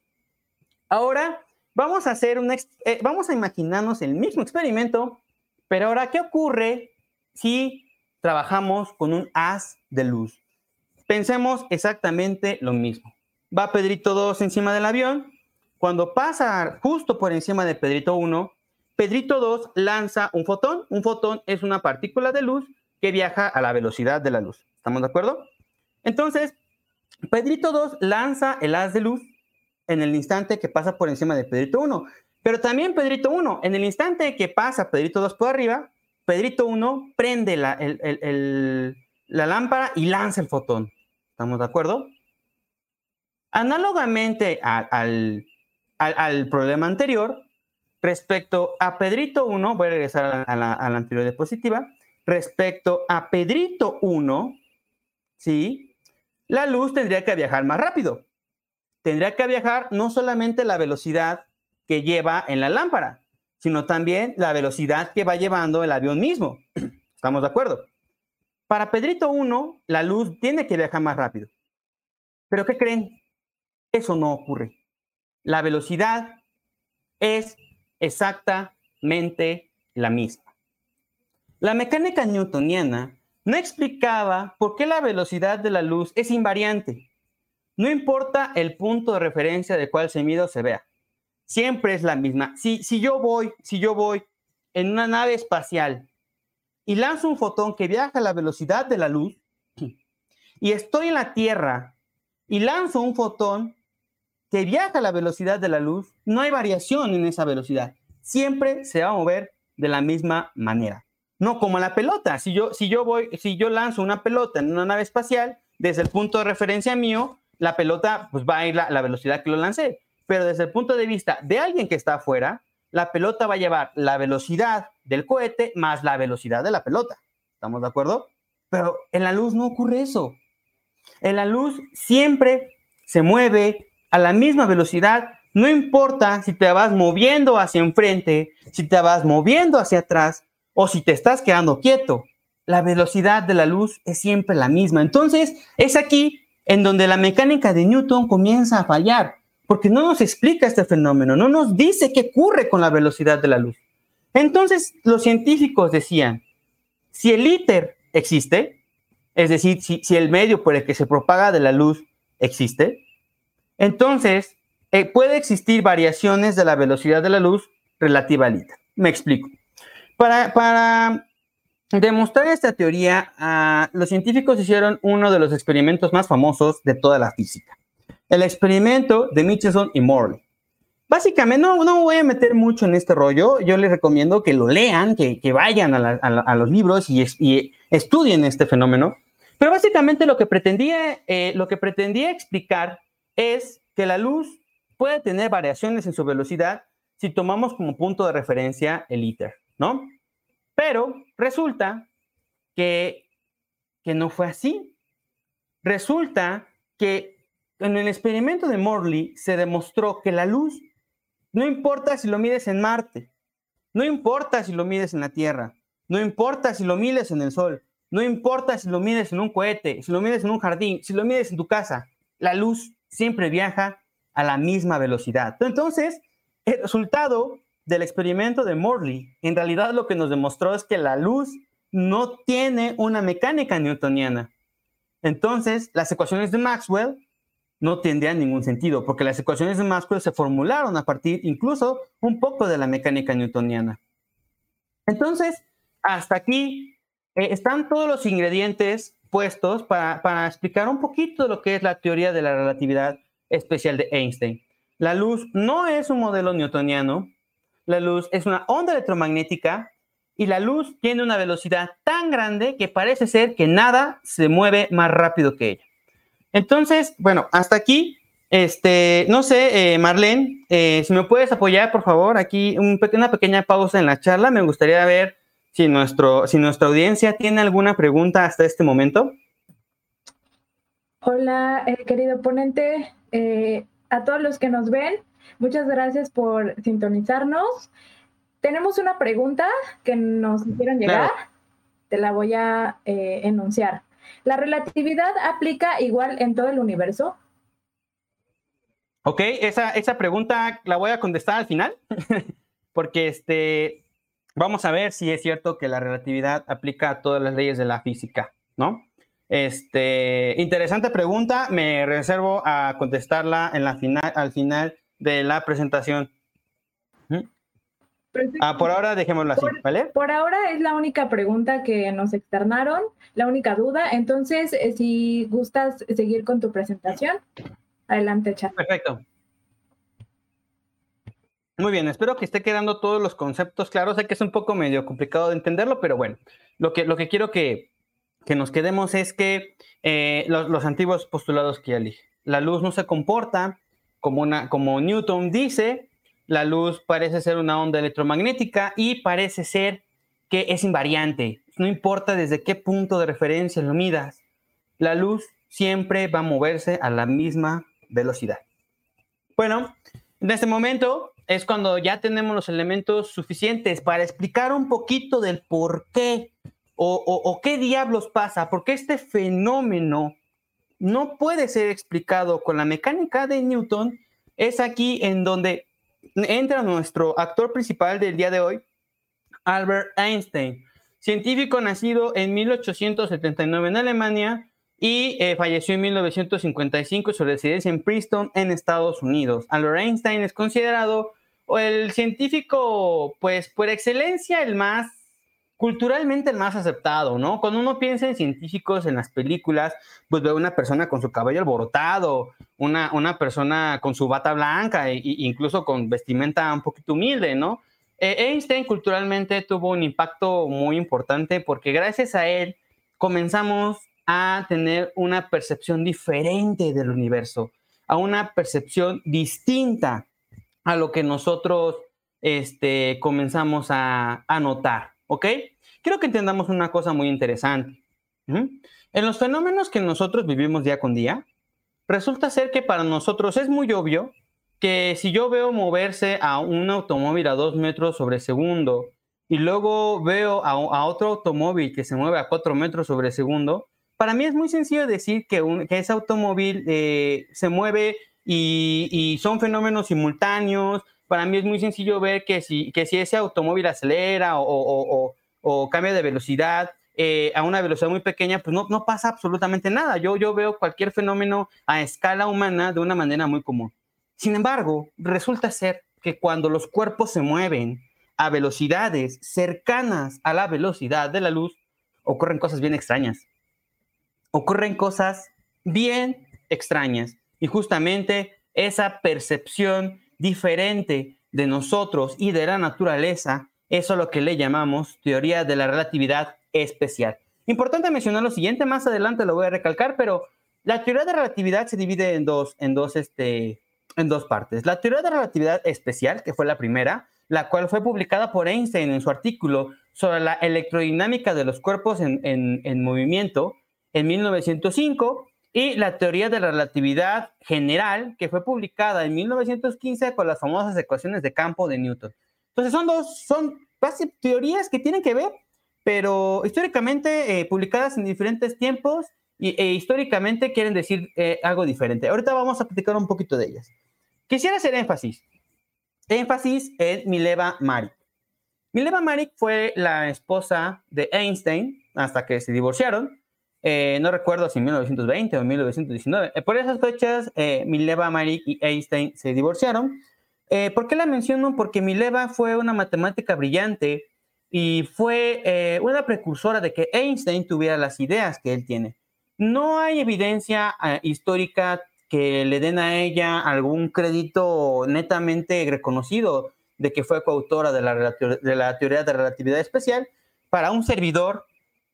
Speaker 3: Ahora vamos a hacer un, eh, vamos a imaginarnos el mismo experimento, pero ahora, ¿qué ocurre si trabajamos con un haz de luz? Pensemos exactamente lo mismo. Va Pedrito 2 encima del avión. Cuando pasa justo por encima de Pedrito 1, Pedrito 2 lanza un fotón. Un fotón es una partícula de luz que viaja a la velocidad de la luz. ¿Estamos de acuerdo? Entonces, Pedrito 2 lanza el haz de luz en el instante que pasa por encima de Pedrito 1. Pero también Pedrito 1, en el instante que pasa Pedrito 2 por arriba, Pedrito 1 prende la, la lámpara y lanza el fotón. ¿Estamos de acuerdo? Análogamente al, al, problema anterior, respecto a Pedrito 1, voy a regresar a la, a la anterior diapositiva, respecto a Pedrito 1, ¿sí? La luz tendría que viajar más rápido. Tendría que viajar no solamente la velocidad que lleva en la lámpara, sino también la velocidad que va llevando el avión mismo. ¿Estamos de acuerdo? Para Pedrito 1, la luz tiene que viajar más rápido. Pero ¿qué creen? Eso no ocurre. La velocidad es exactamente la misma. La mecánica newtoniana no explicaba por qué la velocidad de la luz es invariante. No importa el punto de referencia de cuál se mide o se vea. Siempre es la misma. Si, si yo voy, si yo voy en una nave espacial y lanzo un fotón que viaja a la velocidad de la luz, y estoy en la Tierra y lanzo un fotón que viaja a la velocidad de la luz, no hay variación en esa velocidad. Siempre se va a mover de la misma manera. No como la pelota. Si yo, si yo voy, si yo lanzo una pelota en una nave espacial, desde el punto de referencia mío, la pelota pues va a ir a la velocidad que lo lancé. Pero desde el punto de vista de alguien que está afuera, la pelota va a llevar la velocidad del cohete más la velocidad de la pelota. ¿Estamos de acuerdo? Pero en la luz no ocurre eso. En la luz siempre se mueve a la misma velocidad, no importa si te vas moviendo hacia enfrente, si te vas moviendo hacia atrás o si te estás quedando quieto. La velocidad de la luz es siempre la misma. Entonces, es aquí en donde la mecánica de Newton comienza a fallar, porque no nos explica este fenómeno, no nos dice qué ocurre con la velocidad de la luz. Entonces, los científicos decían, si el ITER existe, es decir, si, el medio por el que se propaga de la luz existe, entonces eh, puede existir variaciones de la velocidad de la luz relativa al ITER. Me explico. Para, para demostrar esta teoría, ah, los científicos hicieron uno de los experimentos más famosos de toda la física, el experimento de Michelson y Morley. Básicamente, no, no voy a meter mucho en este rollo, yo les recomiendo que lo lean, que, vayan a, los libros y, y, estudien este fenómeno, pero básicamente lo que, pretendía, eh, lo que pretendía explicar es que la luz puede tener variaciones en su velocidad si tomamos como punto de referencia el ITER, ¿no? Pero resulta que, que no fue así. Resulta que en el experimento de Morley se demostró que la luz, no importa si lo mides en Marte, no importa si lo mides en la Tierra, no importa si lo mides en el Sol, no importa si lo mides en un cohete, si lo mides en un jardín, si lo mides en tu casa, la luz siempre viaja a la misma velocidad. Entonces, el resultado del experimento de Morley, en realidad lo que nos demostró es que la luz no tiene una mecánica newtoniana. Entonces, las ecuaciones de Maxwell no tendrían ningún sentido, porque las ecuaciones de Maxwell se formularon a partir incluso un poco de la mecánica newtoniana. Entonces, hasta aquí eh, están todos los ingredientes puestos para, para explicar un poquito lo que es la teoría de la relatividad especial de Einstein. La luz no es un modelo newtoniano, la luz es una onda electromagnética y la luz tiene una velocidad tan grande que parece ser que nada se mueve más rápido que ella. Entonces, bueno, hasta aquí. Este, no sé, eh, Marlene, eh, si me puedes apoyar, por favor, aquí una pequeña pausa en la charla. Me gustaría ver si, nuestro, si nuestra audiencia tiene alguna pregunta hasta este momento.
Speaker 2: Hola, eh, querido ponente. a todos los que nos ven, Muchas gracias por sintonizarnos. Tenemos una pregunta que nos hicieron llegar. Te la voy a eh, enunciar. ¿La relatividad aplica igual en todo el universo?
Speaker 3: Ok, esa, esa pregunta la voy a contestar al final, porque este, vamos a ver si es cierto que la relatividad aplica a todas las leyes de la física, ¿no? Este, interesante pregunta, me reservo a contestarla en la final, al final de la presentación. Ah, por ahora dejémoslo así, ¿vale?
Speaker 2: Por ahora es la única pregunta que nos externaron, la única duda. Entonces, eh, si gustas seguir con tu presentación, adelante, chat.
Speaker 3: Perfecto. Muy bien, espero que esté quedando todos los conceptos claros. Sé que es un poco medio complicado de entenderlo, pero bueno, lo que, lo que quiero que, que nos quedemos es que eh, los, los, antiguos postulados que ya dije, la luz no se comporta como, una, como Newton dice, la luz parece ser una onda electromagnética y parece ser que es invariante. No importa desde qué punto de referencia lo midas, la luz siempre va a moverse a la misma velocidad. Bueno, en este momento es cuando ya tenemos los elementos suficientes para explicar un poquito del por qué o, o qué diablos pasa, porque este fenómeno no puede ser explicado con la mecánica de Newton, es aquí en donde entra nuestro actor principal del día de hoy, Albert Einstein, científico nacido en 1879 en Alemania y eh, falleció en 1955 su residencia en Princeton, en Estados Unidos. Albert Einstein es considerado el científico, pues por excelencia, el más culturalmente el más aceptado, ¿no? Cuando uno piensa en científicos en las películas, pues ve una persona con su cabello alborotado, una, una persona con su bata blanca e, incluso con vestimenta un poquito humilde, ¿no? Eh, Einstein culturalmente tuvo un impacto muy importante porque gracias a él comenzamos a tener una percepción diferente del universo, a una percepción distinta a lo que nosotros este, comenzamos a, a notar, ¿ok? Quiero que entendamos una cosa muy interesante. En los fenómenos que nosotros vivimos día con día, resulta ser que para nosotros es muy obvio que si yo veo moverse a un automóvil a dos metros sobre segundo y luego veo a, otro automóvil que se mueve a cuatro metros sobre segundo, para mí es muy sencillo decir que, ese automóvil eh, se mueve y, son fenómenos simultáneos. Para mí es muy sencillo ver que si, que si ese automóvil acelera o, o cambia de velocidad eh, a una velocidad muy pequeña, pues no, no pasa absolutamente nada. Yo, yo veo cualquier fenómeno a escala humana de una manera muy común. Sin embargo, resulta ser que cuando los cuerpos se mueven a velocidades cercanas a la velocidad de la luz, ocurren cosas bien extrañas. Ocurren cosas bien extrañas. Y justamente esa percepción diferente de nosotros y de la naturaleza eso es lo que le llamamos teoría de la relatividad especial. Importante mencionar lo siguiente, más adelante lo voy a recalcar, pero la teoría de relatividad se divide en dos, en dos, este, en dos partes. La teoría de relatividad especial, que fue la primera, la cual fue publicada por Einstein en su artículo sobre la electrodinámica de los cuerpos en, en movimiento en 1905, y la teoría de la relatividad general, que fue publicada en 1915 con las famosas ecuaciones de campo de Newton. Entonces son dos, son teorías que tienen que ver, pero históricamente eh, publicadas en diferentes tiempos y, e históricamente quieren decir eh, algo diferente. Ahorita vamos a platicar un poquito de ellas. Quisiera hacer énfasis, énfasis en Mileva Marik. Mileva Marik fue la esposa de Einstein hasta que se divorciaron. Eh, no recuerdo si en 1920 o en 1919. por esas fechas, Mileva Marik y Einstein se divorciaron. Eh, ¿Por qué la menciono? Porque Mileva fue una matemática brillante y fue eh, una precursora de que Einstein tuviera las ideas que él tiene. No hay evidencia eh, histórica que le den a ella algún crédito netamente reconocido de que fue coautora de la, de la teoría de relatividad especial. Para un servidor,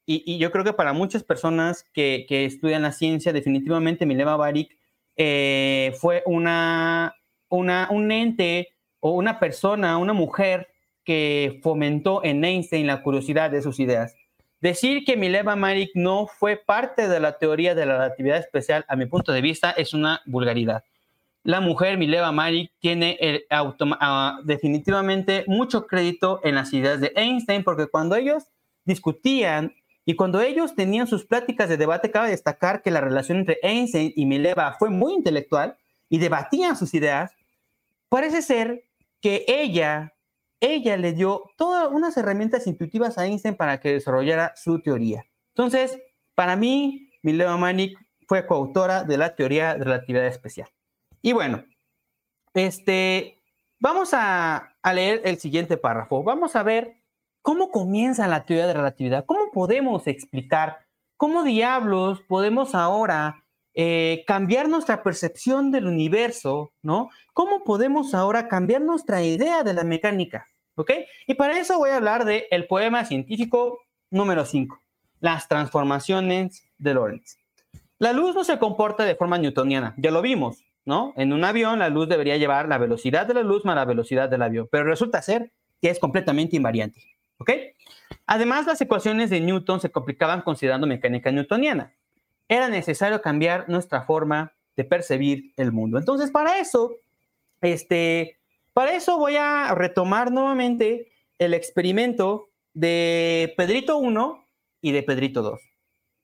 Speaker 3: y, yo creo que para muchas personas que, que estudian la ciencia, definitivamente Mileva Barik fue una un ente o una persona, una mujer que fomentó en Einstein la curiosidad de sus ideas. Decir que Mileva Marik no fue parte de la teoría de la relatividad especial, a mi punto de vista, es una vulgaridad. La mujer Mileva Marik tiene ah, definitivamente mucho crédito en las ideas de Einstein, porque cuando ellos discutían y cuando ellos tenían sus pláticas de debate, cabe destacar que la relación entre Einstein y Mileva fue muy intelectual y debatían sus ideas, Parece ser que ella, ella le dio todas unas herramientas intuitivas a Einstein para que desarrollara su teoría. Entonces, para mí, Mileva Manik fue coautora de la teoría de relatividad especial. Y bueno, este, vamos a, a leer el siguiente párrafo. Vamos a ver cómo comienza la teoría de relatividad, cómo podemos explicar, cómo diablos podemos ahora eh, cambiar nuestra percepción del universo, ¿no? ¿Cómo podemos ahora cambiar nuestra idea de la mecánica? ¿Ok? Y para eso voy a hablar del el poema científico número 5, las transformaciones de Lorentz. La luz no se comporta de forma newtoniana, ya lo vimos, ¿no? En un avión la luz debería llevar la velocidad de la luz más la velocidad del avión, pero resulta ser que es completamente invariante, ¿ok? Además, las ecuaciones de Newton se complicaban considerando mecánica newtoniana era necesario cambiar nuestra forma de percibir el mundo. Entonces, para eso, este, para eso voy a retomar nuevamente el experimento de Pedrito 1 y de Pedrito 2.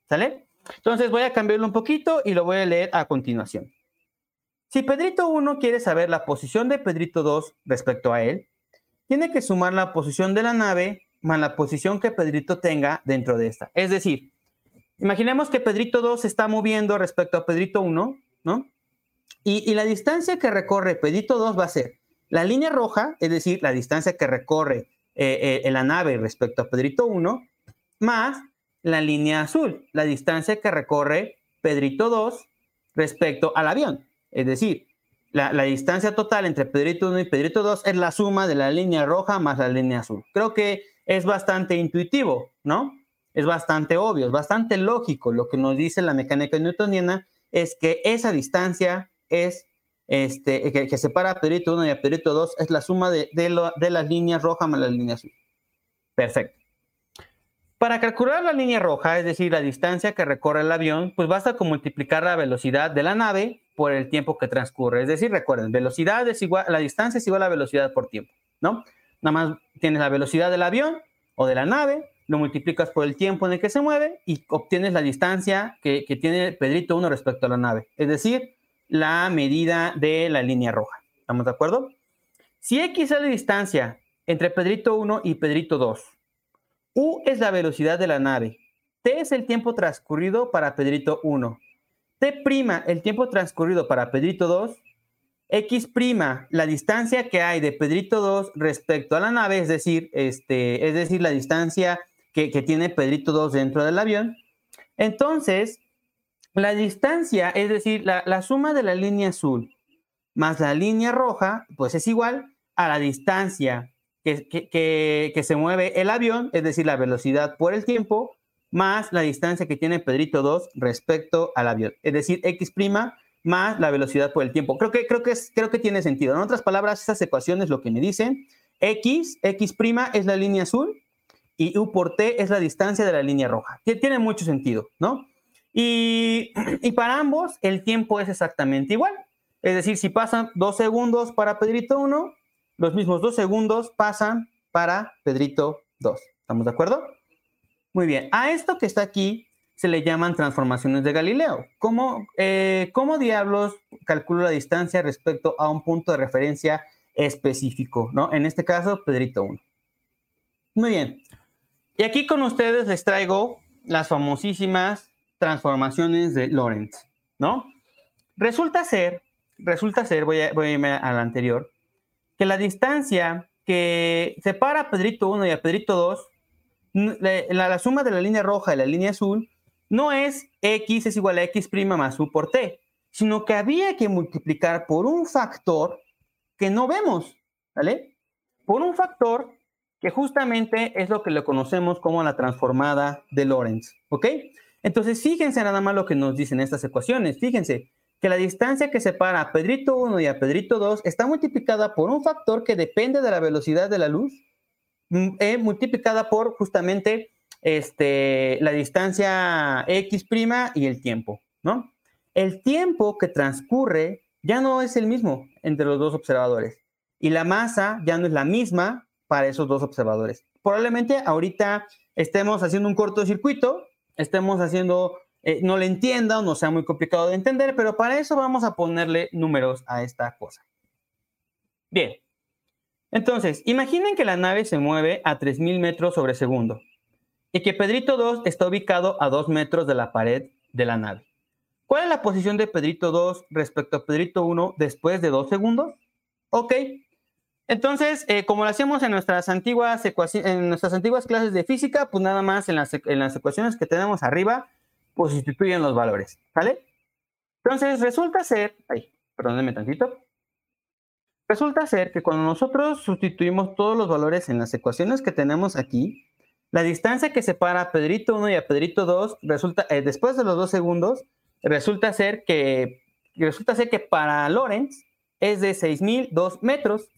Speaker 3: ¿Sale? Entonces voy a cambiarlo un poquito y lo voy a leer a continuación. Si Pedrito 1 quiere saber la posición de Pedrito 2 respecto a él, tiene que sumar la posición de la nave más la posición que Pedrito tenga dentro de esta. Es decir, Imaginemos que Pedrito 2 se está moviendo respecto a Pedrito 1, ¿no? Y, la distancia que recorre Pedrito 2 va a ser la línea roja, es decir, la distancia que recorre eh, eh, la nave respecto a Pedrito 1, más la línea azul, la distancia que recorre Pedrito 2 respecto al avión. Es decir, la, distancia total entre Pedrito 1 y Pedrito 2 es la suma de la línea roja más la línea azul. Creo que es bastante intuitivo, ¿no? Es bastante obvio, es bastante lógico. Lo que nos dice la mecánica newtoniana es que esa distancia es este, que, separa a Pedrito 1 y a Pedrito 2 es la suma de, de, las líneas rojas más la línea azul. Perfecto. Para calcular la línea roja, es decir, la distancia que recorre el avión, pues basta con multiplicar la velocidad de la nave por el tiempo que transcurre. Es decir, recuerden, velocidad es igual, la distancia es igual a la velocidad por tiempo, ¿no? Nada más tienes la velocidad del avión o de la nave, lo multiplicas por el tiempo en el que se mueve y obtienes la distancia que, tiene Pedrito 1 respecto a la nave. Es decir, la medida de la línea roja. ¿Estamos de acuerdo? Si X es la distancia entre Pedrito 1 y Pedrito 2 U es la velocidad de la nave. T es el tiempo transcurrido para Pedrito 1. T' el tiempo transcurrido para Pedrito 2. X', la distancia que hay de Pedrito 2 respecto a la nave, es decir, este, es decir la distancia que, tiene Pedrito 2 dentro del avión. Entonces, la distancia, es decir, la, suma de la línea azul más la línea roja, pues es igual a la distancia que, se mueve el avión, es decir, la velocidad por el tiempo, más la distancia que tiene Pedrito 2 respecto al avión, es decir, x' más la velocidad por el tiempo. Creo que, creo que, es, creo que tiene sentido. En otras palabras, esas ecuaciones lo que me dicen, x, x' es la línea azul y u por t es la distancia de la línea roja. Tiene mucho sentido, ¿no? Y, y para ambos el tiempo es exactamente igual. Es decir, si pasan dos segundos para Pedrito 1, los mismos dos segundos pasan para Pedrito 2. ¿Estamos de acuerdo? Muy bien. A esto que está aquí se le llaman transformaciones de Galileo. ¿Cómo, eh, ¿Cómo, diablos calculo la distancia respecto a un punto de referencia específico? ¿no? En este caso, Pedrito 1. Muy bien. Y aquí con ustedes les traigo las famosísimas transformaciones de Lorentz, ¿no? Resulta ser, resulta ser, voy a, voy a irme al anterior, que la distancia que separa a Pedrito 1 y a Pedrito 2, la, suma de la línea roja y la línea azul, no es x es igual a x' más u por t, sino que había que multiplicar por un factor que no vemos, ¿vale? Por un factor que justamente es lo que le conocemos como la transformada de Lorentz, ¿ok? Entonces, fíjense nada más lo que nos dicen estas ecuaciones, fíjense, que la distancia que separa a Pedrito 1 y a Pedrito 2 está multiplicada por un factor que depende de la velocidad de la luz, mm, eh, multiplicada por justamente este, la distancia x' y el tiempo, ¿no? El tiempo que transcurre ya no es el mismo entre los dos observadores y la masa ya no es la misma para esos dos observadores. Probablemente ahorita estemos haciendo un cortocircuito, estemos haciendo eh, no le entienda o no sea muy complicado de entender, pero para eso vamos a ponerle números a esta cosa. Bien, entonces, imaginen que la nave se mueve a 3.000 metros sobre segundo y que Pedrito 2 está ubicado a 2 metros de la pared de la nave. ¿Cuál es la posición de Pedrito 2 respecto a Pedrito 1 después de 2 segundos? Ok. Entonces, eh, como lo hacemos en nuestras, antiguas en nuestras antiguas clases de física, pues nada más en las, en las ecuaciones que tenemos arriba, pues sustituyen los valores, ¿vale? Entonces resulta ser, ay, perdónenme tantito, resulta ser que cuando nosotros sustituimos todos los valores en las ecuaciones que tenemos aquí, la distancia que separa a Pedrito 1 y a Pedrito 2 resulta, eh, después de los dos segundos, resulta ser que, resulta ser que para Lorenz es de 6.002 metros.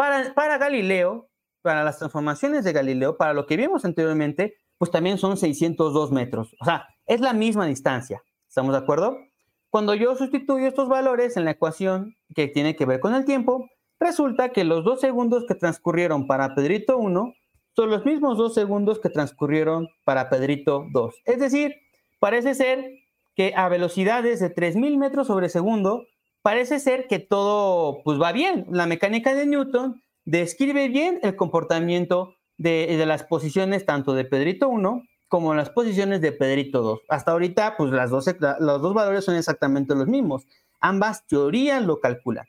Speaker 3: Para, Galileo, para las transformaciones de Galileo, para lo que vimos anteriormente, pues también son 602 metros. O sea, es la misma distancia. ¿Estamos de acuerdo? Cuando yo sustituyo estos valores en la ecuación que tiene que ver con el tiempo, resulta que los dos segundos que transcurrieron para Pedrito 1 son los mismos dos segundos que transcurrieron para Pedrito 2. Es decir, parece ser que a velocidades de 3.000 metros sobre segundo, parece ser que todo pues va bien. La mecánica de Newton describe bien el comportamiento de, las posiciones tanto de Pedrito 1 como las posiciones de Pedrito 2. Hasta ahorita, pues las dos, los dos valores son exactamente los mismos. Ambas teorías lo calculan.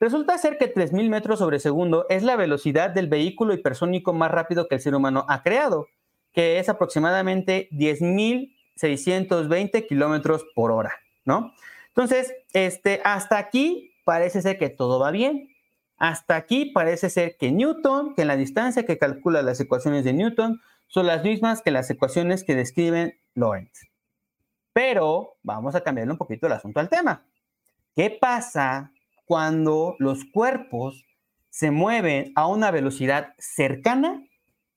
Speaker 3: Resulta ser que 3.000 metros sobre segundo es la velocidad del vehículo hipersónico más rápido que el ser humano ha creado, que es aproximadamente 10.620 kilómetros por hora, ¿no? Entonces, este, hasta aquí parece ser que todo va bien. Hasta aquí parece ser que Newton, que la distancia que calcula las ecuaciones de Newton son las mismas que las ecuaciones que describen Lorentz. Pero vamos a cambiarle un poquito el asunto al tema. ¿Qué pasa cuando los cuerpos se mueven a una velocidad cercana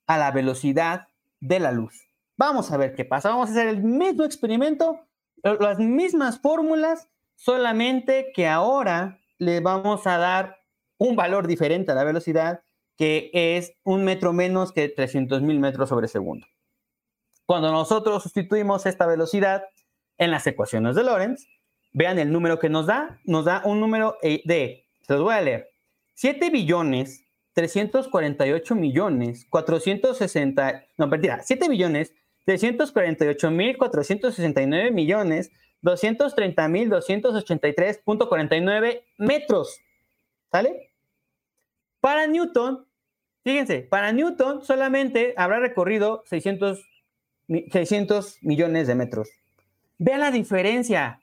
Speaker 3: a la velocidad de la luz? Vamos a ver qué pasa. Vamos a hacer el mismo experimento, las mismas fórmulas, solamente que ahora le vamos a dar un valor diferente a la velocidad, que es un metro menos que 300 mil metros sobre segundo. Cuando nosotros sustituimos esta velocidad en las ecuaciones de Lorentz, vean el número que nos da. Nos da un número eh, de, se los voy a leer, 7 billones 348 millones 460, no, perdida, 7 billones 348 mil 469 millones 230 mil 283.49 metros. ¿Sale? Para Newton, fíjense, para Newton solamente habrá recorrido 600, 600 millones de metros. Vean la diferencia.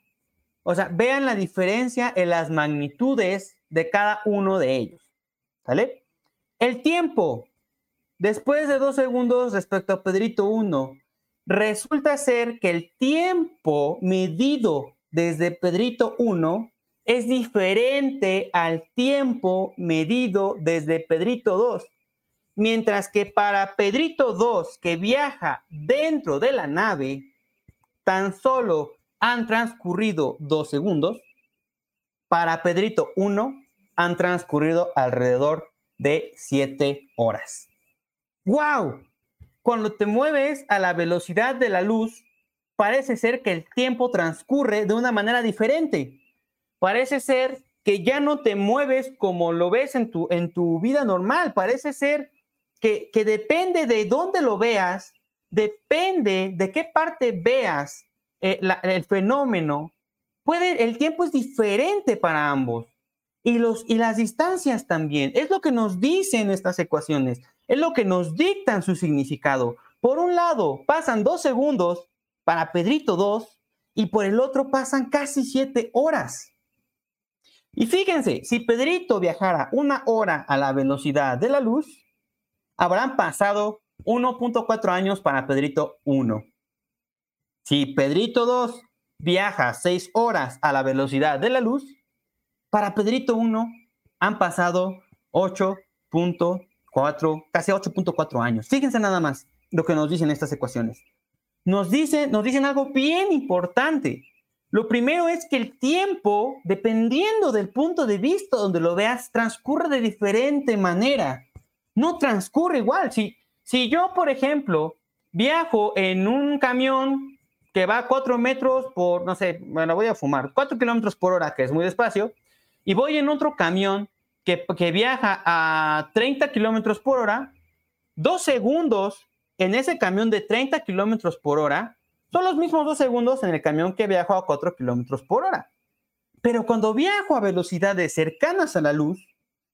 Speaker 3: O sea, vean la diferencia en las magnitudes de cada uno de ellos. ¿Sale? El tiempo, después de dos segundos respecto a Pedrito 1, resulta ser que el tiempo medido desde Pedrito 1 es diferente al tiempo medido desde Pedrito 2. Mientras que para Pedrito 2, que viaja dentro de la nave, tan solo han transcurrido dos segundos. Para Pedrito 1 han transcurrido alrededor de siete horas. ¡Wow! Cuando te mueves a la velocidad de la luz, parece ser que el tiempo transcurre de una manera diferente parece ser que ya no te mueves como lo ves en tu, en tu vida normal, parece ser que, depende de dónde lo veas, depende de qué parte veas eh, el fenómeno, puede, el tiempo es diferente para ambos. Y, los, y las distancias también. Es lo que nos dicen estas ecuaciones. Es lo que nos dictan su significado. Por un lado, pasan dos segundos para Pedrito 2 y por el otro pasan casi siete horas. Y fíjense, si Pedrito viajara una hora a la velocidad de la luz, habrán pasado 1.4 años para Pedrito 1. Si Pedrito 2 viaja 6 horas a la velocidad de la luz, para Pedrito 1 han pasado 8.4, casi 8.4 años. Fíjense nada más lo que nos dicen estas ecuaciones. Nos dicen, nos dicen algo bien importante. Lo primero es que el tiempo, dependiendo del punto de vista donde lo veas, transcurre de diferente manera. No transcurre igual. Si, si yo, por ejemplo, viajo en un camión que va a 4 metros por, no sé, bueno, voy a fumar, 4 kilómetros por hora, que es muy despacio, y voy en otro camión que, viaja a 30 kilómetros por hora, dos segundos en ese camión de 30 kilómetros por hora son los mismos dos segundos en el camión que viajo a 4 kilómetros por hora. Pero cuando viajo a velocidades cercanas a la luz,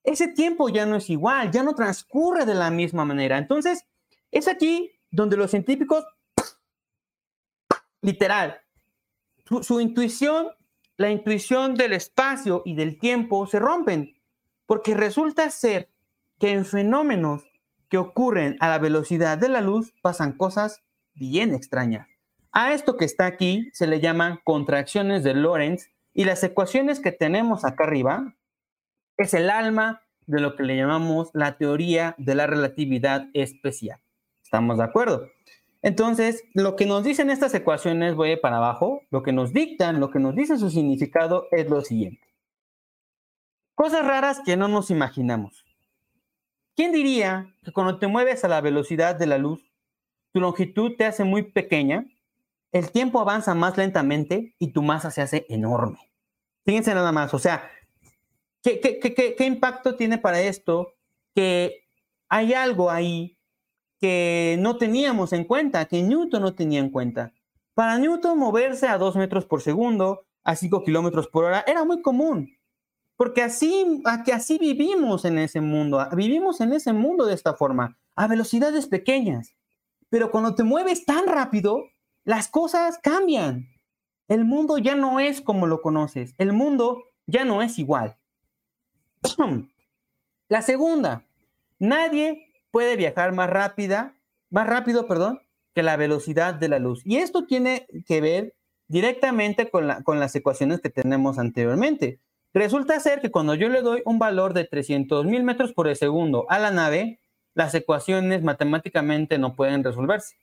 Speaker 3: ese tiempo ya no es igual, ya no transcurre de la misma manera. Entonces, es aquí donde los científicos, literal, su intuición, la intuición del espacio y del tiempo se rompen, porque resulta ser que en fenómenos que ocurren a la velocidad de la luz pasan cosas bien extrañas. A esto que está aquí se le llaman contracciones de Lorentz y las ecuaciones que tenemos acá arriba es el alma de lo que le llamamos la teoría de la relatividad especial. ¿Estamos de acuerdo? Entonces, lo que nos dicen estas ecuaciones, voy para abajo, lo que nos dictan, lo que nos dice su significado es lo siguiente. Cosas raras que no nos imaginamos. ¿Quién diría que cuando te mueves a la velocidad de la luz, tu longitud te hace muy pequeña el tiempo avanza más lentamente y tu masa se hace enorme. Fíjense nada más, o sea, ¿qué, impacto tiene para esto? Que hay algo ahí que no teníamos en cuenta, que Newton no tenía en cuenta. Para Newton moverse a 2 metros por segundo, a 5 kilómetros por hora, era muy común. Porque así, así vivimos en ese mundo, vivimos en ese mundo de esta forma, a velocidades pequeñas. Pero cuando te mueves tan rápido, las cosas cambian. El mundo ya no es como lo conoces, el mundo ya no es igual. La segunda, nadie puede viajar más rápida, más rápido, perdón, que la velocidad de la luz. Y esto tiene que ver directamente con, con las ecuaciones que tenemos anteriormente. Resulta ser que cuando yo le doy un valor de 300 mil metros por segundo a la nave, las ecuaciones matemáticamente no pueden resolverse.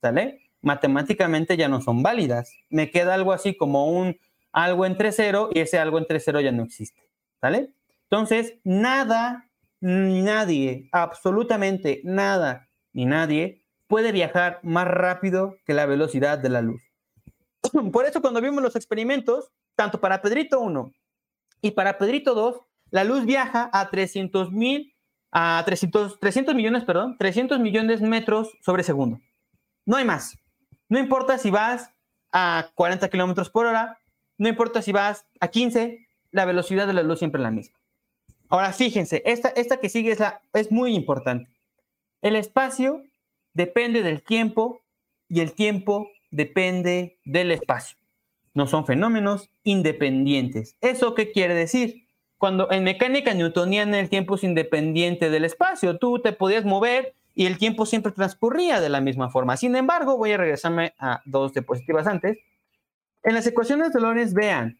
Speaker 3: ¿Sale? Matemáticamente ya no son válidas. Me queda algo así como un algo entre cero y ese algo entre cero ya no existe. ¿Sale? Entonces, nada, ni nadie, absolutamente nada, ni nadie puede viajar más rápido que la velocidad de la luz. Por eso cuando vimos los experimentos, tanto para Pedrito 1 y para Pedrito 2, la luz viaja a 300 mil, a 300, 300 millones, perdón, 300 millones de metros sobre segundo. No hay más. No importa si vas a 40 kilómetros por hora, no importa si vas a 15, la velocidad de la luz siempre es la misma. Ahora fíjense, esta, esta que sigue es, la, es muy importante. El espacio depende del tiempo y el tiempo depende del espacio. No son fenómenos independientes. ¿Eso qué quiere decir? Cuando en mecánica newtoniana el tiempo es independiente del espacio, tú te podías mover y el tiempo siempre transcurría de la misma forma. Sin embargo, voy a regresarme a dos diapositivas antes. En las ecuaciones de Lorentz, vean,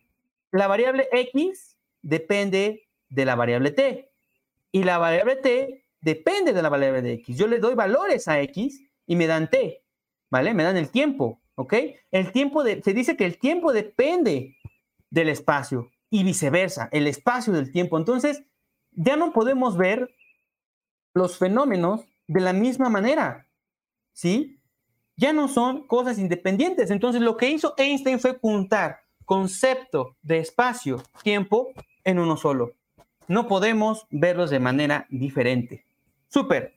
Speaker 3: la variable x depende de la variable t. Y la variable t depende de la variable de x. Yo le doy valores a x y me dan t, ¿vale? Me dan el tiempo, ¿ok? El tiempo se dice que el tiempo depende del espacio y viceversa, el espacio del tiempo. Entonces, ya no podemos ver los fenómenos de la misma manera, ¿sí? Ya no son cosas independientes. Entonces, lo que hizo Einstein fue juntar concepto de espacio, tiempo en uno solo no podemos verlos de manera diferente. Súper.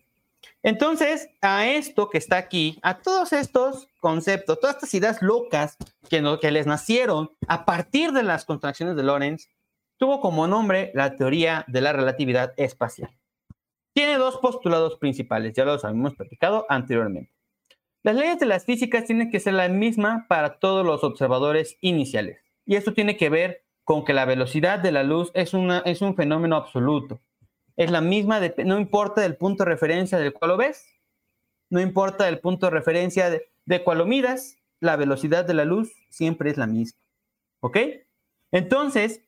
Speaker 3: Entonces, a esto que está aquí, a todos estos conceptos, todas estas ideas locas que, que les nacieron a partir de las contracciones de Lorentz, tuvo como nombre la teoría de la relatividad espacial. Tiene dos postulados principales, ya los habíamos platicado anteriormente. Las leyes de las físicas tienen que ser la misma para todos los observadores iniciales. Y esto tiene que ver con que la velocidad de la luz es, una, es un fenómeno absoluto. Es la misma, de, no importa del punto de referencia del cual lo ves, no importa el punto de referencia de, de cual lo miras, la velocidad de la luz siempre es la misma. ¿Ok? Entonces,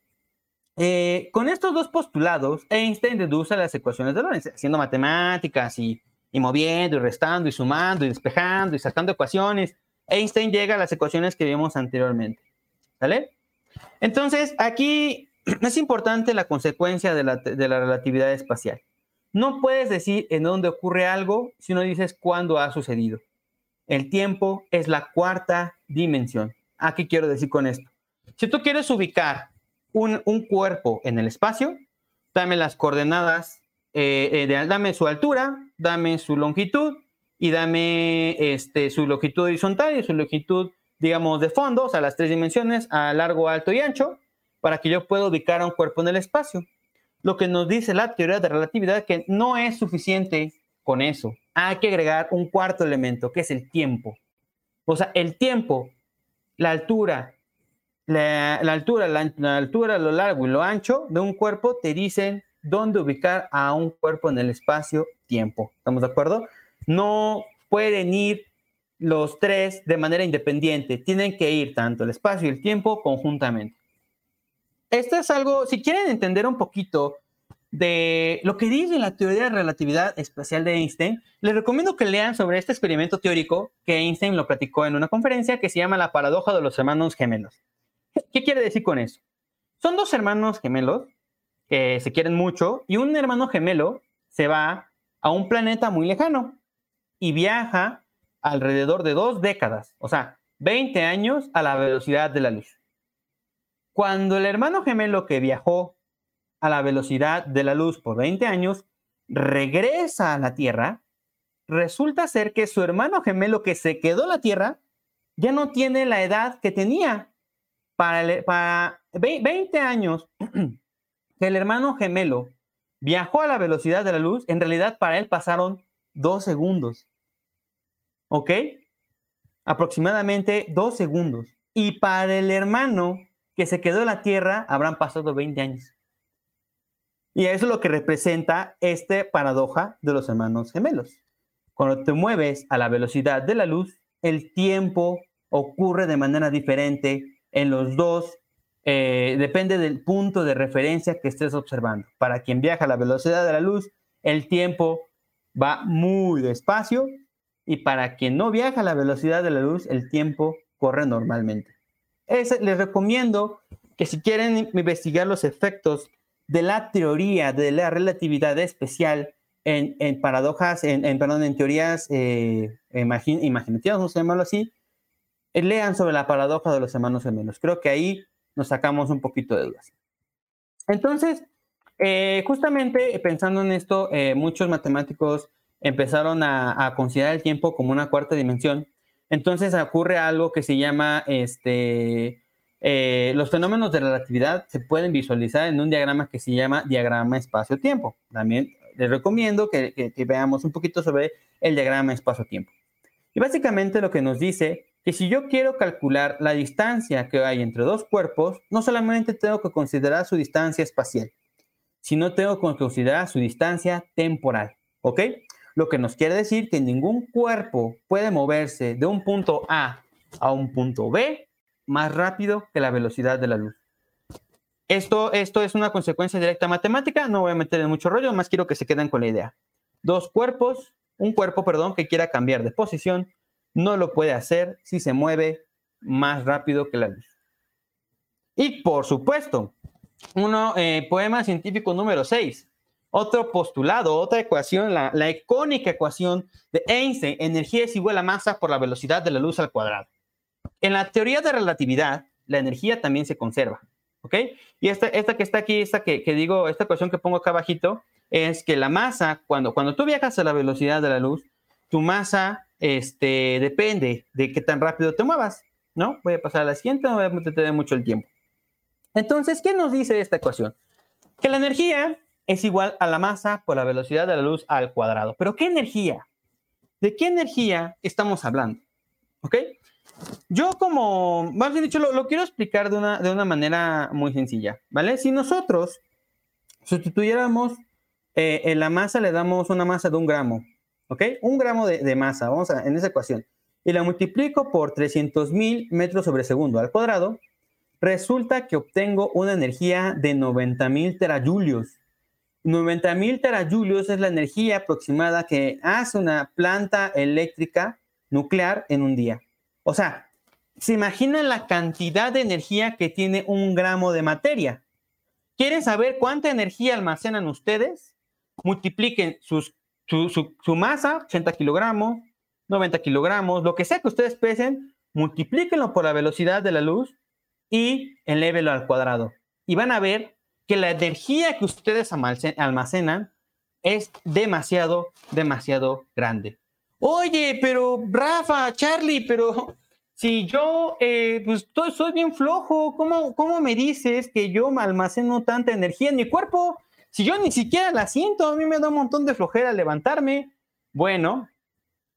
Speaker 3: eh, con estos dos postulados, Einstein deduce las ecuaciones de Lorentz, haciendo matemáticas y, y moviendo y restando y sumando y despejando y sacando ecuaciones. Einstein llega a las ecuaciones que vimos anteriormente. ¿Sale? Entonces, aquí es importante la consecuencia de la, relatividad espacial. No puedes decir en dónde ocurre algo si no dices cuándo ha sucedido. El tiempo es la cuarta dimensión. ¿A qué quiero decir con esto? Si tú quieres ubicar un, cuerpo en el espacio, dame las coordenadas, eh, eh, dame su altura, dame su longitud y dame este, su longitud horizontal y su longitud digamos, de fondo, o sea, las tres dimensiones, a largo, alto y ancho, para que yo pueda ubicar a un cuerpo en el espacio. Lo que nos dice la teoría de relatividad que no es suficiente con eso. Hay que agregar un cuarto elemento, que es el tiempo. O sea, el tiempo, la altura, la, altura, la, altura, lo largo y lo ancho de un cuerpo te dicen dónde ubicar a un cuerpo en el espacio-tiempo. ¿Estamos de acuerdo? No pueden ir los tres de manera independiente. Tienen que ir tanto el espacio y el tiempo conjuntamente. Esto es algo, si quieren entender un poquito de lo que dice la teoría de relatividad espacial de Einstein, les recomiendo que lean sobre este experimento teórico que Einstein lo platicó en una conferencia que se llama La paradoja de los hermanos gemelos. ¿Qué quiere decir con eso? Son dos hermanos gemelos que se quieren mucho y un hermano gemelo se va a un planeta muy lejano y viaja alrededor de dos décadas, o sea, 20 años a la velocidad de la luz. Cuando el hermano gemelo que viajó a la velocidad de la luz por 20 años regresa a la Tierra, resulta ser que su hermano gemelo que se quedó en la Tierra ya no tiene la edad que tenía. Para, para 20 años que el hermano gemelo viajó a la velocidad de la luz, en realidad para él pasaron dos segundos. ¿Ok? Aproximadamente dos segundos. Y para el hermano que se quedó en la Tierra, habrán pasado 20 años. Y eso es lo que representa esta paradoja de los hermanos gemelos. Cuando te mueves a la velocidad de la luz, el tiempo ocurre de manera diferente en los dos, eh, depende del punto de referencia que estés observando. Para quien viaja a la velocidad de la luz, el tiempo va muy despacio y para quien no viaja a la velocidad de la luz, el tiempo corre normalmente. Les recomiendo que si quieren investigar los efectos de la teoría de la relatividad especial en, paradojas, en, perdón, en teorías eh, imaginativas, vamos a llamarlo así, eh, lean sobre la paradoja de los hermanos gemelos. Creo que ahí nos sacamos un poquito de dudas. Entonces, eh, justamente pensando en esto, muchos matemáticos empezaron a, considerar el tiempo como una cuarta dimensión. Entonces ocurre algo que se llama, este, eh, los fenómenos de relatividad se pueden visualizar en un diagrama que se llama diagrama espacio-tiempo. También les recomiendo que, veamos un poquito sobre el diagrama espacio-tiempo. Y básicamente lo que nos dice que si yo quiero calcular la distancia que hay entre dos cuerpos, no solamente tengo que considerar su distancia espacial, sino tengo que considerar su distancia temporal. ¿Ok? Lo que nos quiere decir que ningún cuerpo puede moverse de un punto A a un punto B más rápido que la velocidad de la luz. Esto, esto es una consecuencia directa matemática, no voy a meter en mucho rollo, más quiero que se queden con la idea. Dos cuerpos, un cuerpo, perdón, que quiera cambiar de posición, no lo puede hacer si se mueve más rápido que la luz. Y por supuesto, uno, eh, poema científico número 6, otro postulado, otra ecuación, la, icónica ecuación de Einstein, energía es igual a masa por la velocidad de la luz al cuadrado. En la teoría de relatividad, la energía también se conserva, ¿ok? Y esta, esta que está aquí, esta que, digo, esta ecuación que pongo acá abajito, es que la masa, cuando, cuando tú viajas a la velocidad de la luz, tu masa este, depende de qué tan rápido te muevas, ¿no? Voy a pasar a la siguiente, no voy a tener mucho el tiempo. Entonces, ¿qué nos dice esta ecuación? Que la energía es igual a la masa por la velocidad de la luz al cuadrado. Pero ¿qué energía? ¿De qué energía estamos hablando? ¿Ok? Yo como, más bien dicho, lo, quiero explicar de una, de una, manera muy sencilla, ¿vale? Si nosotros sustituyéramos eh, en la masa, le damos una masa de un gramo, ¿ok? Un gramo de, masa, vamos a, en esa ecuación, y la multiplico por 300 mil metros sobre segundo al cuadrado, resulta que obtengo una energía de 90 mil terajulios. 90.000 terajoules es la energía aproximada que hace una planta eléctrica nuclear en un día. O sea, se imaginan la cantidad de energía que tiene un gramo de materia. ¿Quieren saber cuánta energía almacenan ustedes? Multipliquen su, masa, 80 kilogramos, 90 kilogramos, lo que sea que ustedes pesen, multiplíquenlo por la velocidad de la luz y elévelo al cuadrado. Y van a ver que la energía que ustedes almacenan es demasiado, demasiado grande. Oye, pero Rafa, Charlie, pero si yo eh, pues, soy bien flojo, ¿cómo, ¿cómo me dices que yo almaceno tanta energía en mi cuerpo? Si yo ni siquiera la siento, a mí me da un montón de flojera levantarme. Bueno,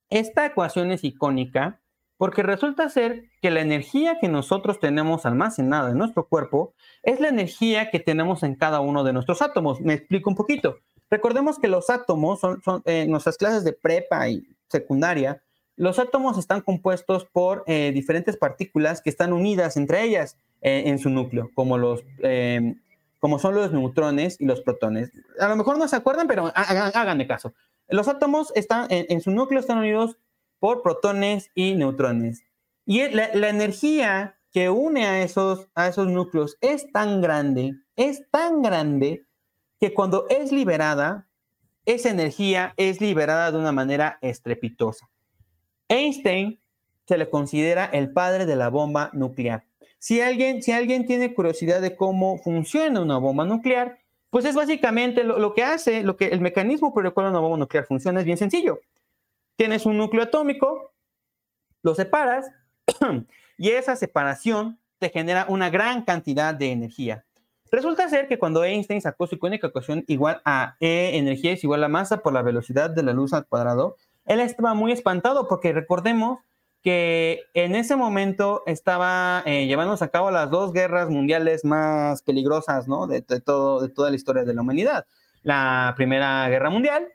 Speaker 3: esta ecuación es icónica porque resulta ser que la energía que nosotros tenemos almacenada en nuestro cuerpo es la energía que tenemos en cada uno de nuestros átomos. Me explico un poquito. Recordemos que los átomos son, en eh, nuestras clases de prepa y secundaria, los átomos están compuestos por eh, diferentes partículas que están unidas entre ellas eh, en su núcleo, como los em, como son los neutrones y los protones. A lo mejor no se acuerdan, pero háganme caso. Los átomos están en su núcleo están unidos por protones y neutrones. Y la, energía que une a esos, a esos núcleos es tan grande, es tan grande, que cuando es liberada, esa energía es liberada de una manera estrepitosa. Einstein se le considera el padre de la bomba nuclear. Si alguien, si alguien tiene curiosidad de cómo funciona una bomba nuclear, pues es básicamente lo, que hace, lo que el mecanismo por el cual una bomba nuclear funciona es bien sencillo tienes un núcleo atómico, lo separas y esa separación te genera una gran cantidad de energía. Resulta ser que cuando Einstein sacó su icónica ecuación igual a E energía es igual a masa por la velocidad de la luz al cuadrado, él estaba muy espantado porque recordemos que en ese momento estaba eh, llevándose a cabo las dos guerras mundiales más peligrosas de toda la historia de la humanidad. La Primera Guerra Mundial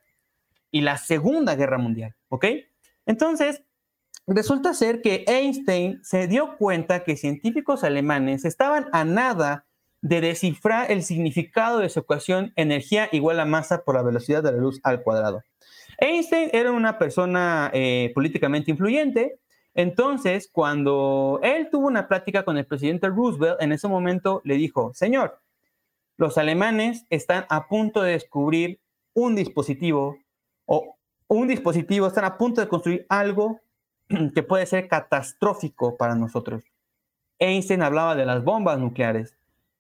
Speaker 3: y la Segunda Guerra Mundial, ¿ok? Entonces, resulta ser que Einstein se dio cuenta que científicos alemanes estaban a nada de descifrar el significado de su ecuación energía igual a masa por la velocidad de la luz al cuadrado. Einstein era una persona eh, políticamente influyente, entonces cuando él tuvo una plática con el presidente Roosevelt, en ese momento le dijo, señor, los alemanes están a punto de descubrir un dispositivo o un dispositivo, están a punto de construir algo que puede ser catastrófico para nosotros. Einstein hablaba de las bombas nucleares.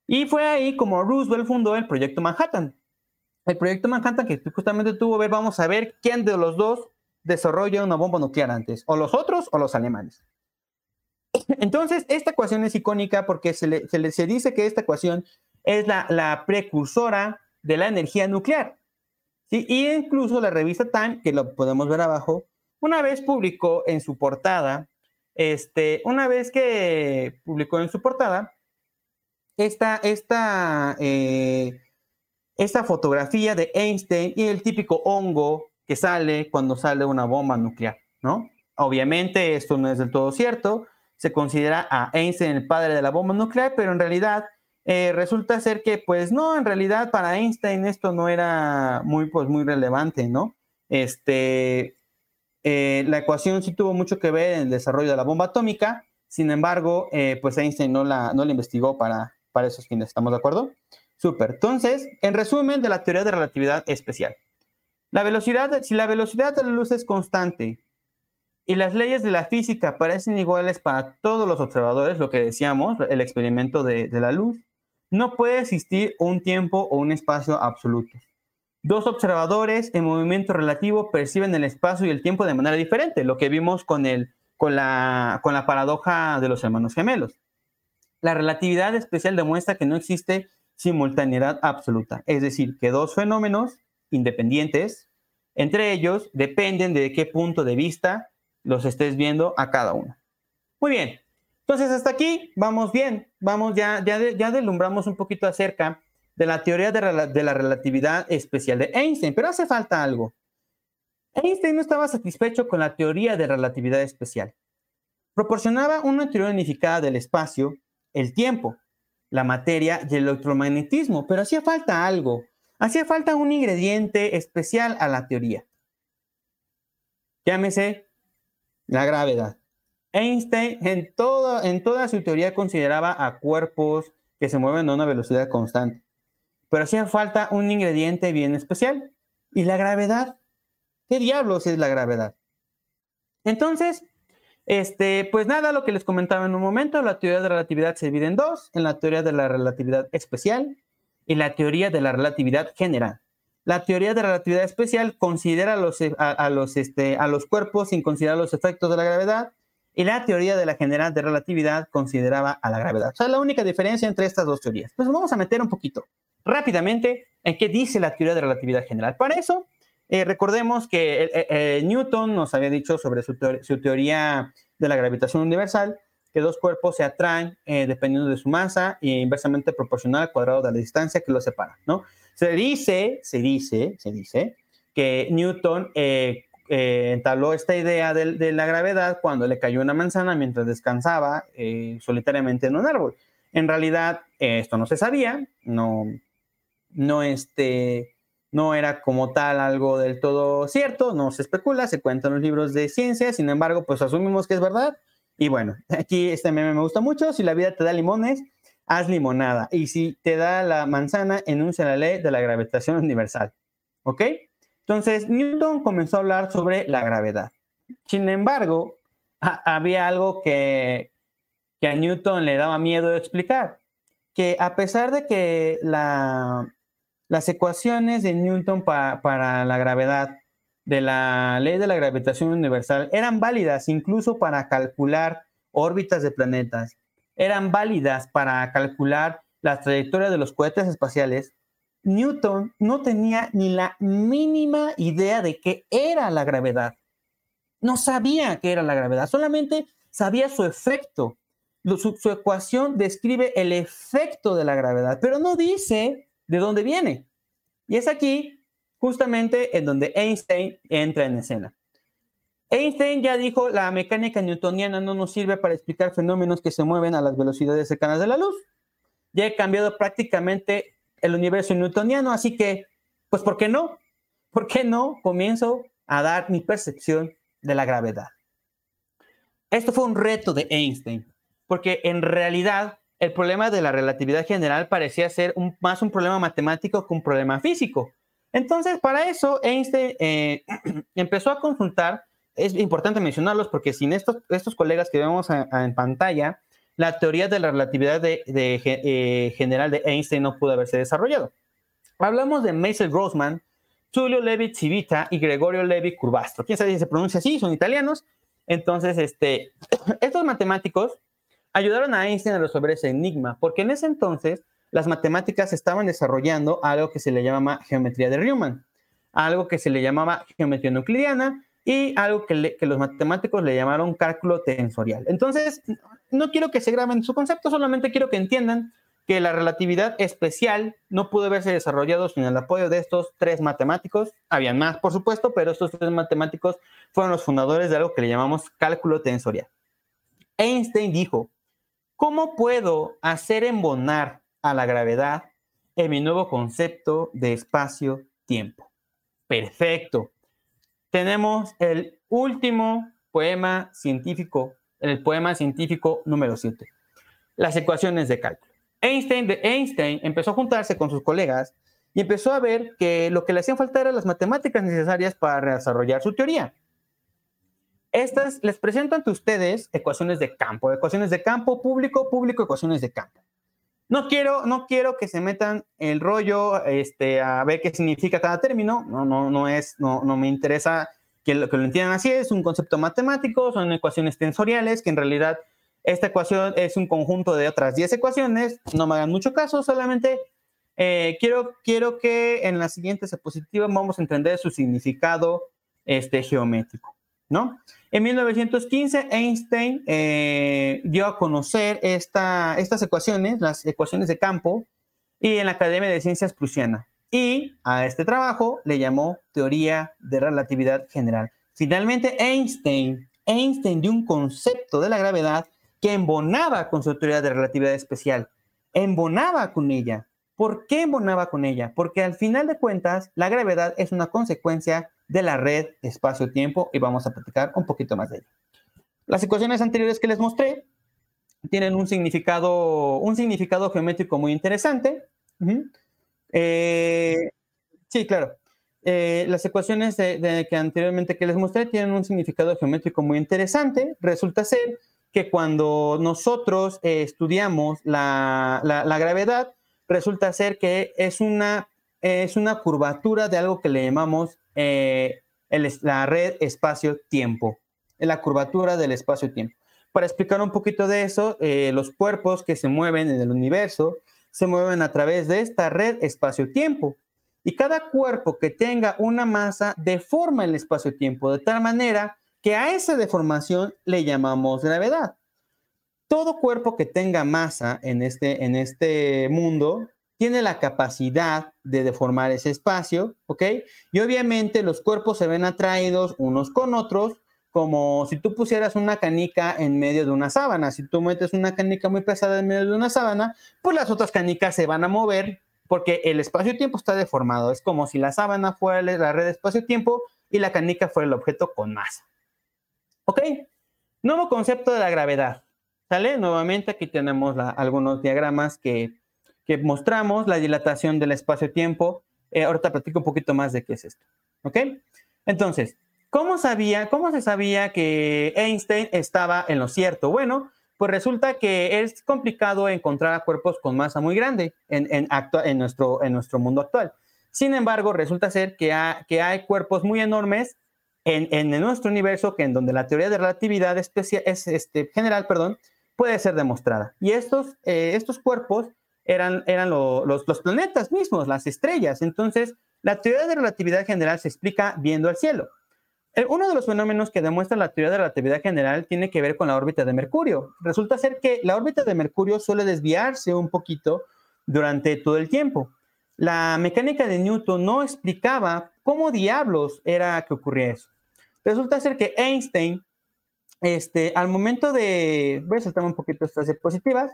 Speaker 3: Y fue ahí como Roosevelt fundó el proyecto Manhattan. El proyecto Manhattan que justamente tuvo ver, vamos a ver quién de los dos desarrolla una bomba nuclear antes, o los otros o los alemanes. Entonces, esta ecuación es icónica porque se, le, dice que esta ecuación es la precursora de la energía nuclear. ¿Sí? Y incluso la revista Time, que lo podemos ver abajo, una vez publicó en su portada, este, una vez que publicó en su portada, esta, esta, eh, esta fotografía de Einstein y el típico hongo que sale cuando sale una bomba nuclear, ¿no? Obviamente esto no es del todo cierto, se considera a Einstein el padre de la bomba nuclear, pero en realidad eh, resulta ser que, pues no, en realidad para Einstein esto no era muy, pues, muy relevante, ¿no? Este, eh, la ecuación sí tuvo mucho que ver en el desarrollo de la bomba atómica, sin embargo, eh, pues Einstein no la, no la investigó para, para esos fines, ¿estamos de acuerdo? Súper. Entonces, en resumen de la teoría de relatividad especial. La velocidad, si la velocidad de la luz es constante y las leyes de la física parecen iguales para todos los observadores, lo que decíamos, el experimento de, de la luz, no puede existir un tiempo o un espacio absoluto. Dos observadores en movimiento relativo perciben el espacio y el tiempo de manera diferente, lo que vimos con, el, con, la, con la paradoja de los hermanos gemelos. La relatividad especial demuestra que no existe simultaneidad absoluta, es decir, que dos fenómenos independientes, entre ellos, dependen de qué punto de vista los estés viendo a cada uno. Muy bien, entonces hasta aquí vamos bien, vamos ya, ya, ya deslumbramos un poquito acerca de la teoría de, la relatividad especial de Einstein, pero hace falta algo. Einstein no estaba satisfecho con la teoría de relatividad especial. Proporcionaba una teoría unificada del espacio, el tiempo, la materia y el electromagnetismo, pero hacía falta algo, hacía falta un ingrediente especial a la teoría. Llámese la gravedad. Einstein en, en toda su teoría consideraba a cuerpos que se mueven a una velocidad constante pero hacía falta un ingrediente bien especial. ¿Y la gravedad? ¿Qué diablos es la gravedad? Entonces, este, pues nada, lo que les comentaba en un momento, la teoría de la relatividad se divide en dos, en la teoría de la relatividad especial y la teoría de la relatividad general. La teoría de la relatividad especial considera los, a, los, este, a los cuerpos sin considerar los efectos de la gravedad y la teoría de la general de relatividad consideraba a la gravedad. O sea, la única diferencia entre estas dos teorías. Pues vamos a meter un poquito rápidamente en qué dice la teoría de relatividad general. Para eso, eh, recordemos que eh, eh, Newton nos había dicho sobre su, teoría de la gravitación universal, que dos cuerpos se atraen dependiendo de su masa e inversamente proporcional al cuadrado de la distancia que los separa, ¿no? Se dice, se dice, se dice que Newton entabló esta idea de, la gravedad cuando le cayó una manzana mientras descansaba solitariamente en un árbol. En realidad, esto no se sabía, no, no, este, no era como tal algo del todo cierto, no se especula, se cuentan los libros de ciencia, sin embargo, pues asumimos que es verdad. Y bueno, aquí este meme me gusta mucho, si la vida te da limones, haz limonada. Y si te da la manzana, enuncia la ley de la gravitación universal. ¿Ok? Entonces, Newton comenzó a hablar sobre la gravedad. Sin embargo, había algo que, que a Newton le daba miedo de explicar, que a pesar de que la, las ecuaciones de Newton para la gravedad de la ley de la gravitación universal eran válidas incluso para calcular órbitas de planetas, eran válidas para calcular la trayectoria de los cohetes espaciales, Newton no tenía ni la mínima idea de qué era la gravedad. No sabía qué era la gravedad, solamente sabía su efecto. Su, ecuación describe el efecto de la gravedad, pero no dice de dónde viene. Y es aquí justamente en donde Einstein entra en escena. Einstein ya dijo, la mecánica newtoniana no nos sirve para explicar fenómenos que se mueven a las velocidades cercanas de la luz. Ya he cambiado prácticamente el universo newtoniano, así que, pues, ¿por qué no? ¿Por qué no comienzo a dar mi percepción de la gravedad? Esto fue un reto de Einstein, porque en realidad el problema de la relatividad general parecía ser más un problema matemático que un problema físico. Entonces, para eso, Einstein eh, empezó a consultar, es importante mencionarlos porque sin estos, estos colegas que vemos en pantalla, la teoría de la relatividad de, eh, general de Einstein no pudo haberse desarrollado. Hablamos de Mason Grossman, Tullio Levi Civita y Gregorio Levi Curvastro. ¿Quién sabe si se pronuncia así? Son italianos. Entonces, este, estos matemáticos ayudaron a Einstein a resolver ese enigma, porque en ese entonces las matemáticas estaban desarrollando algo que se le llamaba geometría de Riemann, algo que se le llamaba geometría euclidiana y algo que, los matemáticos le llamaron cálculo tensorial. Entonces, no quiero que se graben su concepto, solamente quiero que entiendan que la relatividad especial no pudo haberse desarrollado sin el apoyo de estos tres matemáticos. Habían más, por supuesto, pero estos tres matemáticos fueron los fundadores de algo que le llamamos cálculo tensorial. Einstein dijo, ¿Cómo puedo hacer embonar a la gravedad en mi nuevo concepto de espacio-tiempo? Perfecto. Tenemos el último poema científico, el poema científico número 7, las ecuaciones de cálculo. Einstein, Einstein empezó a juntarse con sus colegas y empezó a ver que lo que le hacían falta eran las matemáticas necesarias para desarrollar su teoría. Estas les presento ante ustedes ecuaciones de campo, ecuaciones de campo público, público, ecuaciones de campo. No quiero, no quiero que se metan el rollo este, a ver qué significa cada término. No, no, no es, no, no me interesa que lo, que lo entiendan así. Es un concepto matemático, son ecuaciones tensoriales que en realidad esta ecuación es un conjunto de otras 10 ecuaciones. No me hagan mucho caso, solamente eh, quiero, quiero que en las siguientes diapositivas vamos a entender su significado este, geométrico, ¿no? En 1915, Einstein eh, dio a conocer estas ecuaciones, las ecuaciones de campo, y en la Academia de Ciencias Prusiana. Y a este trabajo le llamó teoría de relatividad general. Finalmente, Einstein, Einstein dio un concepto de la gravedad que embonaba con su teoría de relatividad especial, embonaba con ella. ¿Por qué embonaba con ella? Porque al final de cuentas, la gravedad es una consecuencia de la red espacio-tiempo y vamos a platicar un poquito más de ello. Las ecuaciones anteriores que les mostré tienen un significado, un significado geométrico muy interesante. Eh, sí, claro. Eh, las ecuaciones de, que anteriormente que les mostré tienen un significado geométrico muy interesante. Resulta ser que cuando nosotros eh, estudiamos la, la, gravedad, resulta ser que es una, es una curvatura de algo que le llamamos eh, la red espacio-tiempo, la curvatura del espacio-tiempo. Para explicar un poquito de eso, eh, los cuerpos que se mueven en el universo se mueven a través de esta red espacio-tiempo. Y cada cuerpo que tenga una masa deforma el espacio-tiempo de tal manera que a esa deformación le llamamos gravedad. Todo cuerpo que tenga masa en este, en este mundo tiene la capacidad de deformar ese espacio, ¿ok? Y obviamente los cuerpos se ven atraídos unos con otros, como si tú pusieras una canica en medio de una sábana. Si tú metes una canica muy pesada en medio de una sábana, pues las otras canicas se van a mover porque el espacio-tiempo está deformado. Es como si la sábana fuera la red espacio-tiempo y la canica fuera el objeto con masa. ¿Ok? Nuevo concepto de la gravedad. ¿Sale? Nuevamente aquí tenemos algunos diagramas que que mostramos la dilatación del espacio-tiempo. Eh, ahorita platico un poquito más de qué es esto. ¿Ok? Entonces, ¿cómo, sabía, ¿cómo se sabía que Einstein estaba en lo cierto? Bueno, pues resulta que es complicado encontrar cuerpos con masa muy grande en, nuestro, mundo actual. Sin embargo, resulta ser que, hay cuerpos muy enormes en, nuestro universo que en donde la teoría de relatividad este, general perdón, puede ser demostrada. Y estos, eh, cuerpos eran, eran los, los planetas mismos, las estrellas. Entonces, la teoría de relatividad general se explica viendo al cielo. Uno de los fenómenos que demuestra la teoría de relatividad general tiene que ver con la órbita de Mercurio. Resulta ser que la órbita de Mercurio suele desviarse un poquito durante todo el tiempo. La mecánica de Newton no explicaba cómo diablos era que ocurría eso. Resulta ser que Einstein, este, al momento de, voy a saltar un poquito estas diapositivas,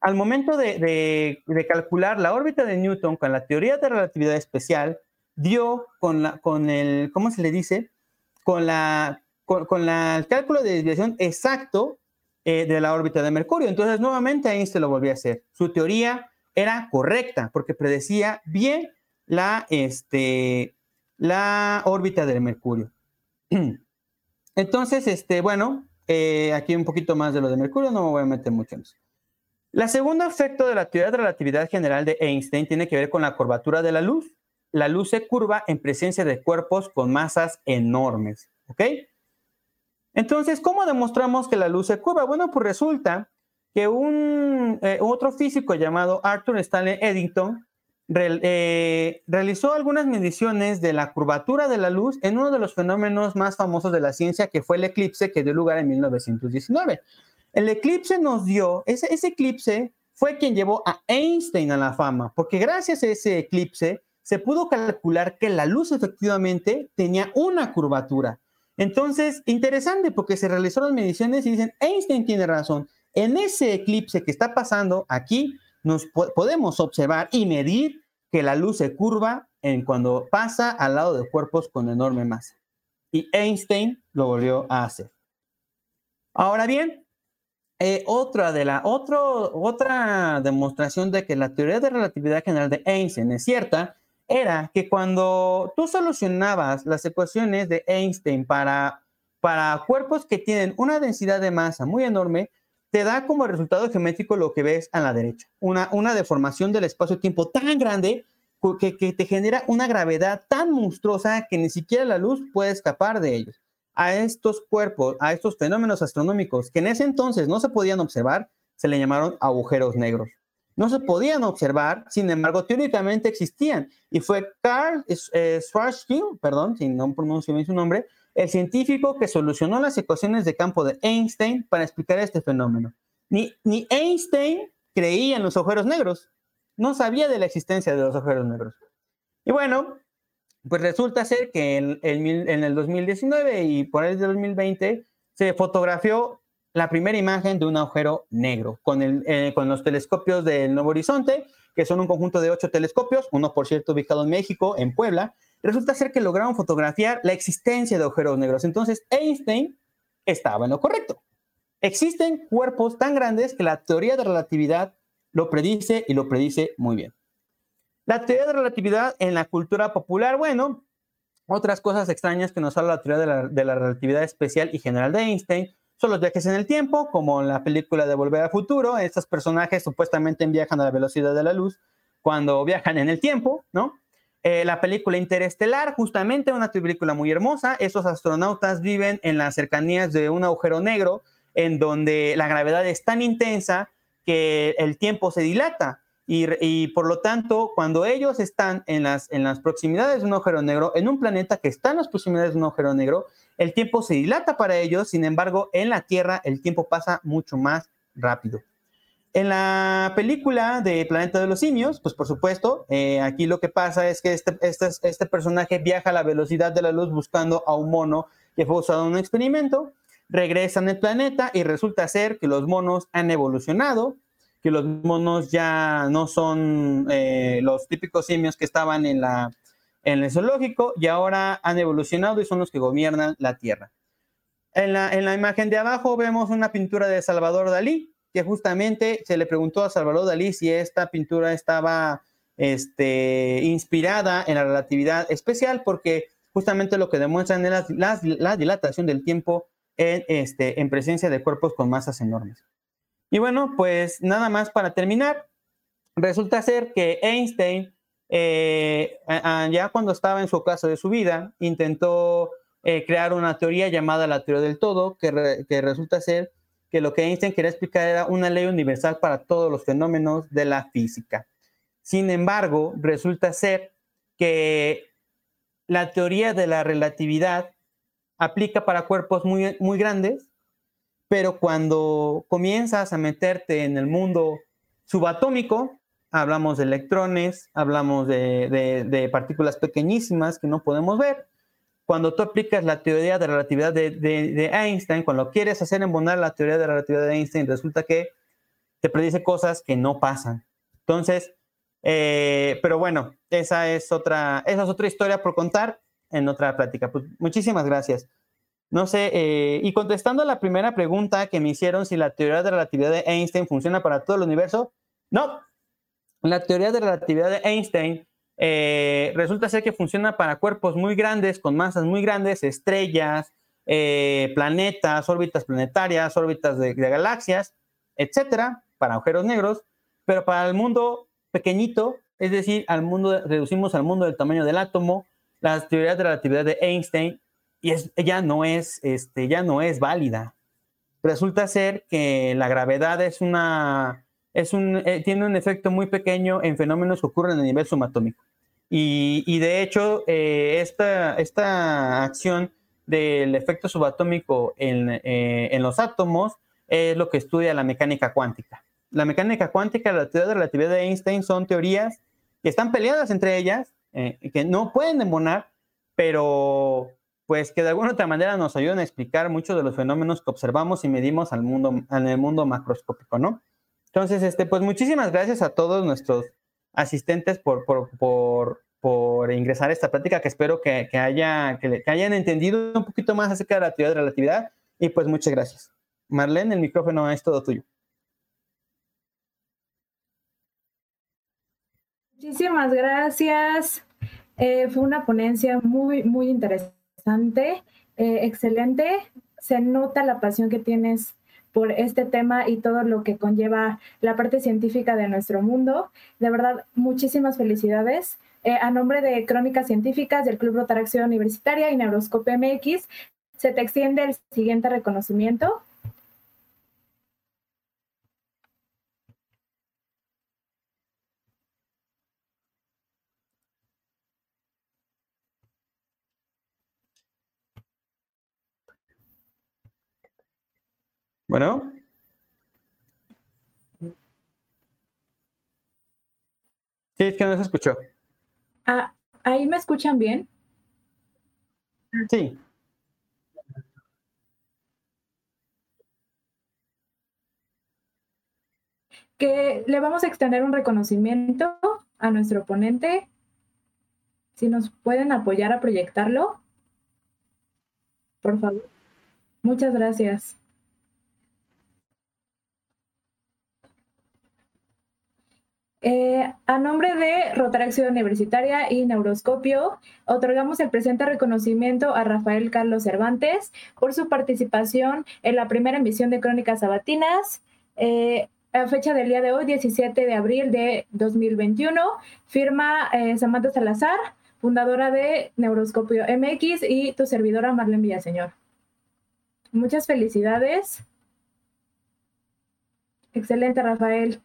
Speaker 3: al momento de, calcular la órbita de Newton con la teoría de relatividad especial, dio con, la, con el, ¿cómo se le dice? Con, la, con, el cálculo de desviación exacto eh, de la órbita de Mercurio. Entonces, nuevamente Einstein lo volvió a hacer. Su teoría era correcta porque predecía bien la, este, la órbita de Mercurio. Entonces, este, bueno, eh, aquí un poquito más de lo de Mercurio, no me voy a meter mucho en eso. La segundo efecto de la teoría de relatividad general de Einstein tiene que ver con la curvatura de la luz. La luz se curva en presencia de cuerpos con masas enormes, ¿ok? Entonces, ¿cómo demostramos que la luz se curva? Bueno, pues resulta que un eh, otro físico llamado Arthur Stanley Eddington eh, realizó algunas mediciones de la curvatura de la luz en uno de los fenómenos más famosos de la ciencia, que fue el eclipse que dio lugar en 1919. El eclipse nos dio, ese, ese eclipse fue quien llevó a Einstein a la fama, porque gracias a ese eclipse se pudo calcular que la luz efectivamente tenía una curvatura. Entonces, interesante porque se realizaron mediciones y dicen, Einstein tiene razón. En ese eclipse que está pasando aquí, nos podemos observar y medir que la luz se curva en cuando pasa al lado de cuerpos con enorme masa. Y Einstein lo volvió a hacer. Ahora bien, eh, otra, de la, otra demostración de que la teoría de relatividad general de Einstein es cierta era que cuando tú solucionabas las ecuaciones de Einstein para, para cuerpos que tienen una densidad de masa muy enorme, te da como resultado geométrico lo que ves a la derecha, una, una deformación del espacio-tiempo tan grande que, que, te genera una gravedad tan monstruosa que ni siquiera la luz puede escapar de ellos a estos cuerpos, a estos fenómenos astronómicos que en ese entonces no se podían observar, se le llamaron agujeros negros. No se podían observar, sin embargo, teóricamente existían. Y fue Carl eh, Schwarzschild, perdón, si no pronuncio bien su nombre, el científico que solucionó las ecuaciones de campo de Einstein para explicar este fenómeno. Ni, ni Einstein creía en los agujeros negros, no sabía de la existencia de los agujeros negros. Y bueno, pues resulta ser que en, el 2019 y por el de 2020 se fotografió la primera imagen de un agujero negro con, eh, con los telescopios del Nuevo Horizonte, que son un conjunto de ocho telescopios, uno por cierto ubicado en México, en Puebla. Resulta ser que lograron fotografiar la existencia de agujeros negros. Entonces Einstein estaba en lo correcto. Existen cuerpos tan grandes que la teoría de relatividad lo predice y lo predice muy bien. La teoría de relatividad en la cultura popular, bueno, otras cosas extrañas que nos habla la teoría de la, relatividad especial y general de Einstein son los viajes en el tiempo, como en la película de Volver al Futuro. Estos personajes supuestamente viajan a la velocidad de la luz cuando viajan en el tiempo, ¿no? Eh, la película Interestelar, justamente una película muy hermosa. Esos astronautas viven en las cercanías de un agujero negro en donde la gravedad es tan intensa que el tiempo se dilata. Y, por lo tanto, cuando ellos están en las, en las proximidades de un agujero negro, en un planeta que está en las proximidades de un agujero negro, el tiempo se dilata para ellos, sin embargo, en la Tierra el tiempo pasa mucho más rápido. En la película de Planeta de los Simios, pues por supuesto, eh, aquí lo que pasa es que este, este, este, personaje viaja a la velocidad de la luz buscando a un mono que fue usado en un experimento, regresan al planeta y resulta ser que los monos han evolucionado, que los monos ya no son eh, los típicos simios que estaban en, la, en el zoológico y ahora han evolucionado y son los que gobiernan la Tierra. En la, en la imagen de abajo vemos una pintura de Salvador Dalí, que justamente se le preguntó a Salvador Dalí si esta pintura estaba este, inspirada en la relatividad especial, porque justamente lo que demuestran es la, la dilatación del tiempo en, este, en presencia de cuerpos con masas enormes. Y bueno, pues nada más para terminar, resulta ser que Einstein, eh, ya cuando estaba en su caso de su vida, intentó eh, crear una teoría llamada la teoría del todo, que, resulta ser que lo que Einstein quería explicar era una ley universal para todos los fenómenos de la física. Sin embargo, resulta ser que la teoría de la relatividad aplica para cuerpos muy, muy grandes, pero cuando comienzas a meterte en el mundo subatómico, hablamos de electrones, hablamos de, partículas pequeñísimas que no podemos ver. Cuando tú aplicas la teoría de relatividad de, Einstein, cuando quieres hacer embonar la teoría de relatividad de Einstein, resulta que te predice cosas que no pasan. Entonces, eh, pero bueno, esa es, otra, esa es otra historia por contar en otra plática. Pues, muchísimas gracias. No sé, eh, y contestando a la primera pregunta que me hicieron si la teoría de relatividad de Einstein funciona para todo el universo, no. La teoría de relatividad de Einstein eh, resulta ser que funciona para cuerpos muy grandes, con masas muy grandes, estrellas, planetas, órbitas planetarias, órbitas de, de galaxias, etcétera, para agujeros negros, pero para el mundo pequeñito, es decir, al mundo, reducimos al mundo del tamaño del átomo, las teorías de relatividad de Einstein, y es, ya, no es, este, ya no es válida. Resulta ser que la gravedad es una, es un, eh, tiene un efecto muy pequeño en fenómenos que ocurren a nivel subatómico. Y, de hecho, eh, esta, esta acción del efecto subatómico en, eh, en los átomos es lo que estudia la mecánica cuántica la mecánica cuántica y la teoría de relatividad de Einstein son teorías que están peleadas entre ellas, que no pueden embonar, pero pues que de alguna otra manera nos ayudan a explicar muchos de los fenómenos que observamos y medimos al mundo, en el mundo macroscópico, ¿no? Entonces, este, pues muchísimas gracias a todos nuestros asistentes por, por, ingresar a esta plática, que espero que, haya, que, que hayan entendido un poquito más acerca de la teoría de relatividad, y pues muchas gracias. Marlene, el micrófono es todo tuyo.
Speaker 2: Muchísimas gracias. Eh, fue una ponencia muy, muy interesante, eh, excelente. Se nota la pasión que tienes por este tema y todo lo que conlleva la parte científica de nuestro mundo. De verdad, muchísimas felicidades. Eh, a nombre de Crónicas Científicas del Club Rotaraction Universitaria y Neuroscopio MX, se te extiende el siguiente reconocimiento.
Speaker 3: Bueno. Sí, es que no se escuchó.
Speaker 2: Ah, ¿Ahí me escuchan bien?
Speaker 3: Sí.
Speaker 2: Que le vamos a extender un reconocimiento a nuestro ponente. Si nos pueden apoyar a proyectarlo, por favor. Muchas gracias. Eh, a nombre de Rotaracción Universitaria y Neuroscopio, otorgamos el presente reconocimiento a Rafael Carlos Cervantes por su participación en la primera emisión de Crónicas Sabatinas. Eh, a fecha del día de hoy, 17 de abril de 2021, firma eh, Samantha Salazar, fundadora de Neuroscopio MX y tu servidora Marlene Villaseñor. Muchas felicidades. Excelente, Rafael.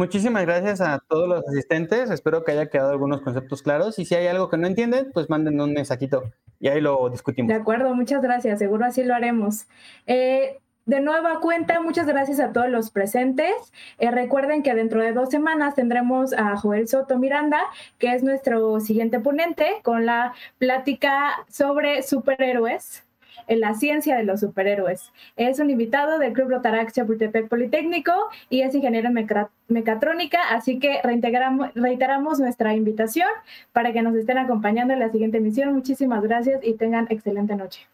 Speaker 3: Muchísimas gracias a todos los asistentes. Espero que haya quedado algunos conceptos claros. Y si hay algo que no entienden, pues manden un mensajito y ahí lo discutimos.
Speaker 2: De acuerdo, muchas gracias. Seguro así lo haremos. Eh, de nueva cuenta, muchas gracias a todos los presentes. Eh, recuerden que dentro de dos semanas tendremos a Joel Soto Miranda, que es nuestro siguiente ponente, con la plática sobre superhéroes en la ciencia de los superhéroes. Es un invitado del Club Rotaract Chapultepec Politécnico y es ingeniero en mecatrónica, así que reiteramos nuestra invitación para que nos estén acompañando en la siguiente emisión. Muchísimas gracias y tengan excelente noche.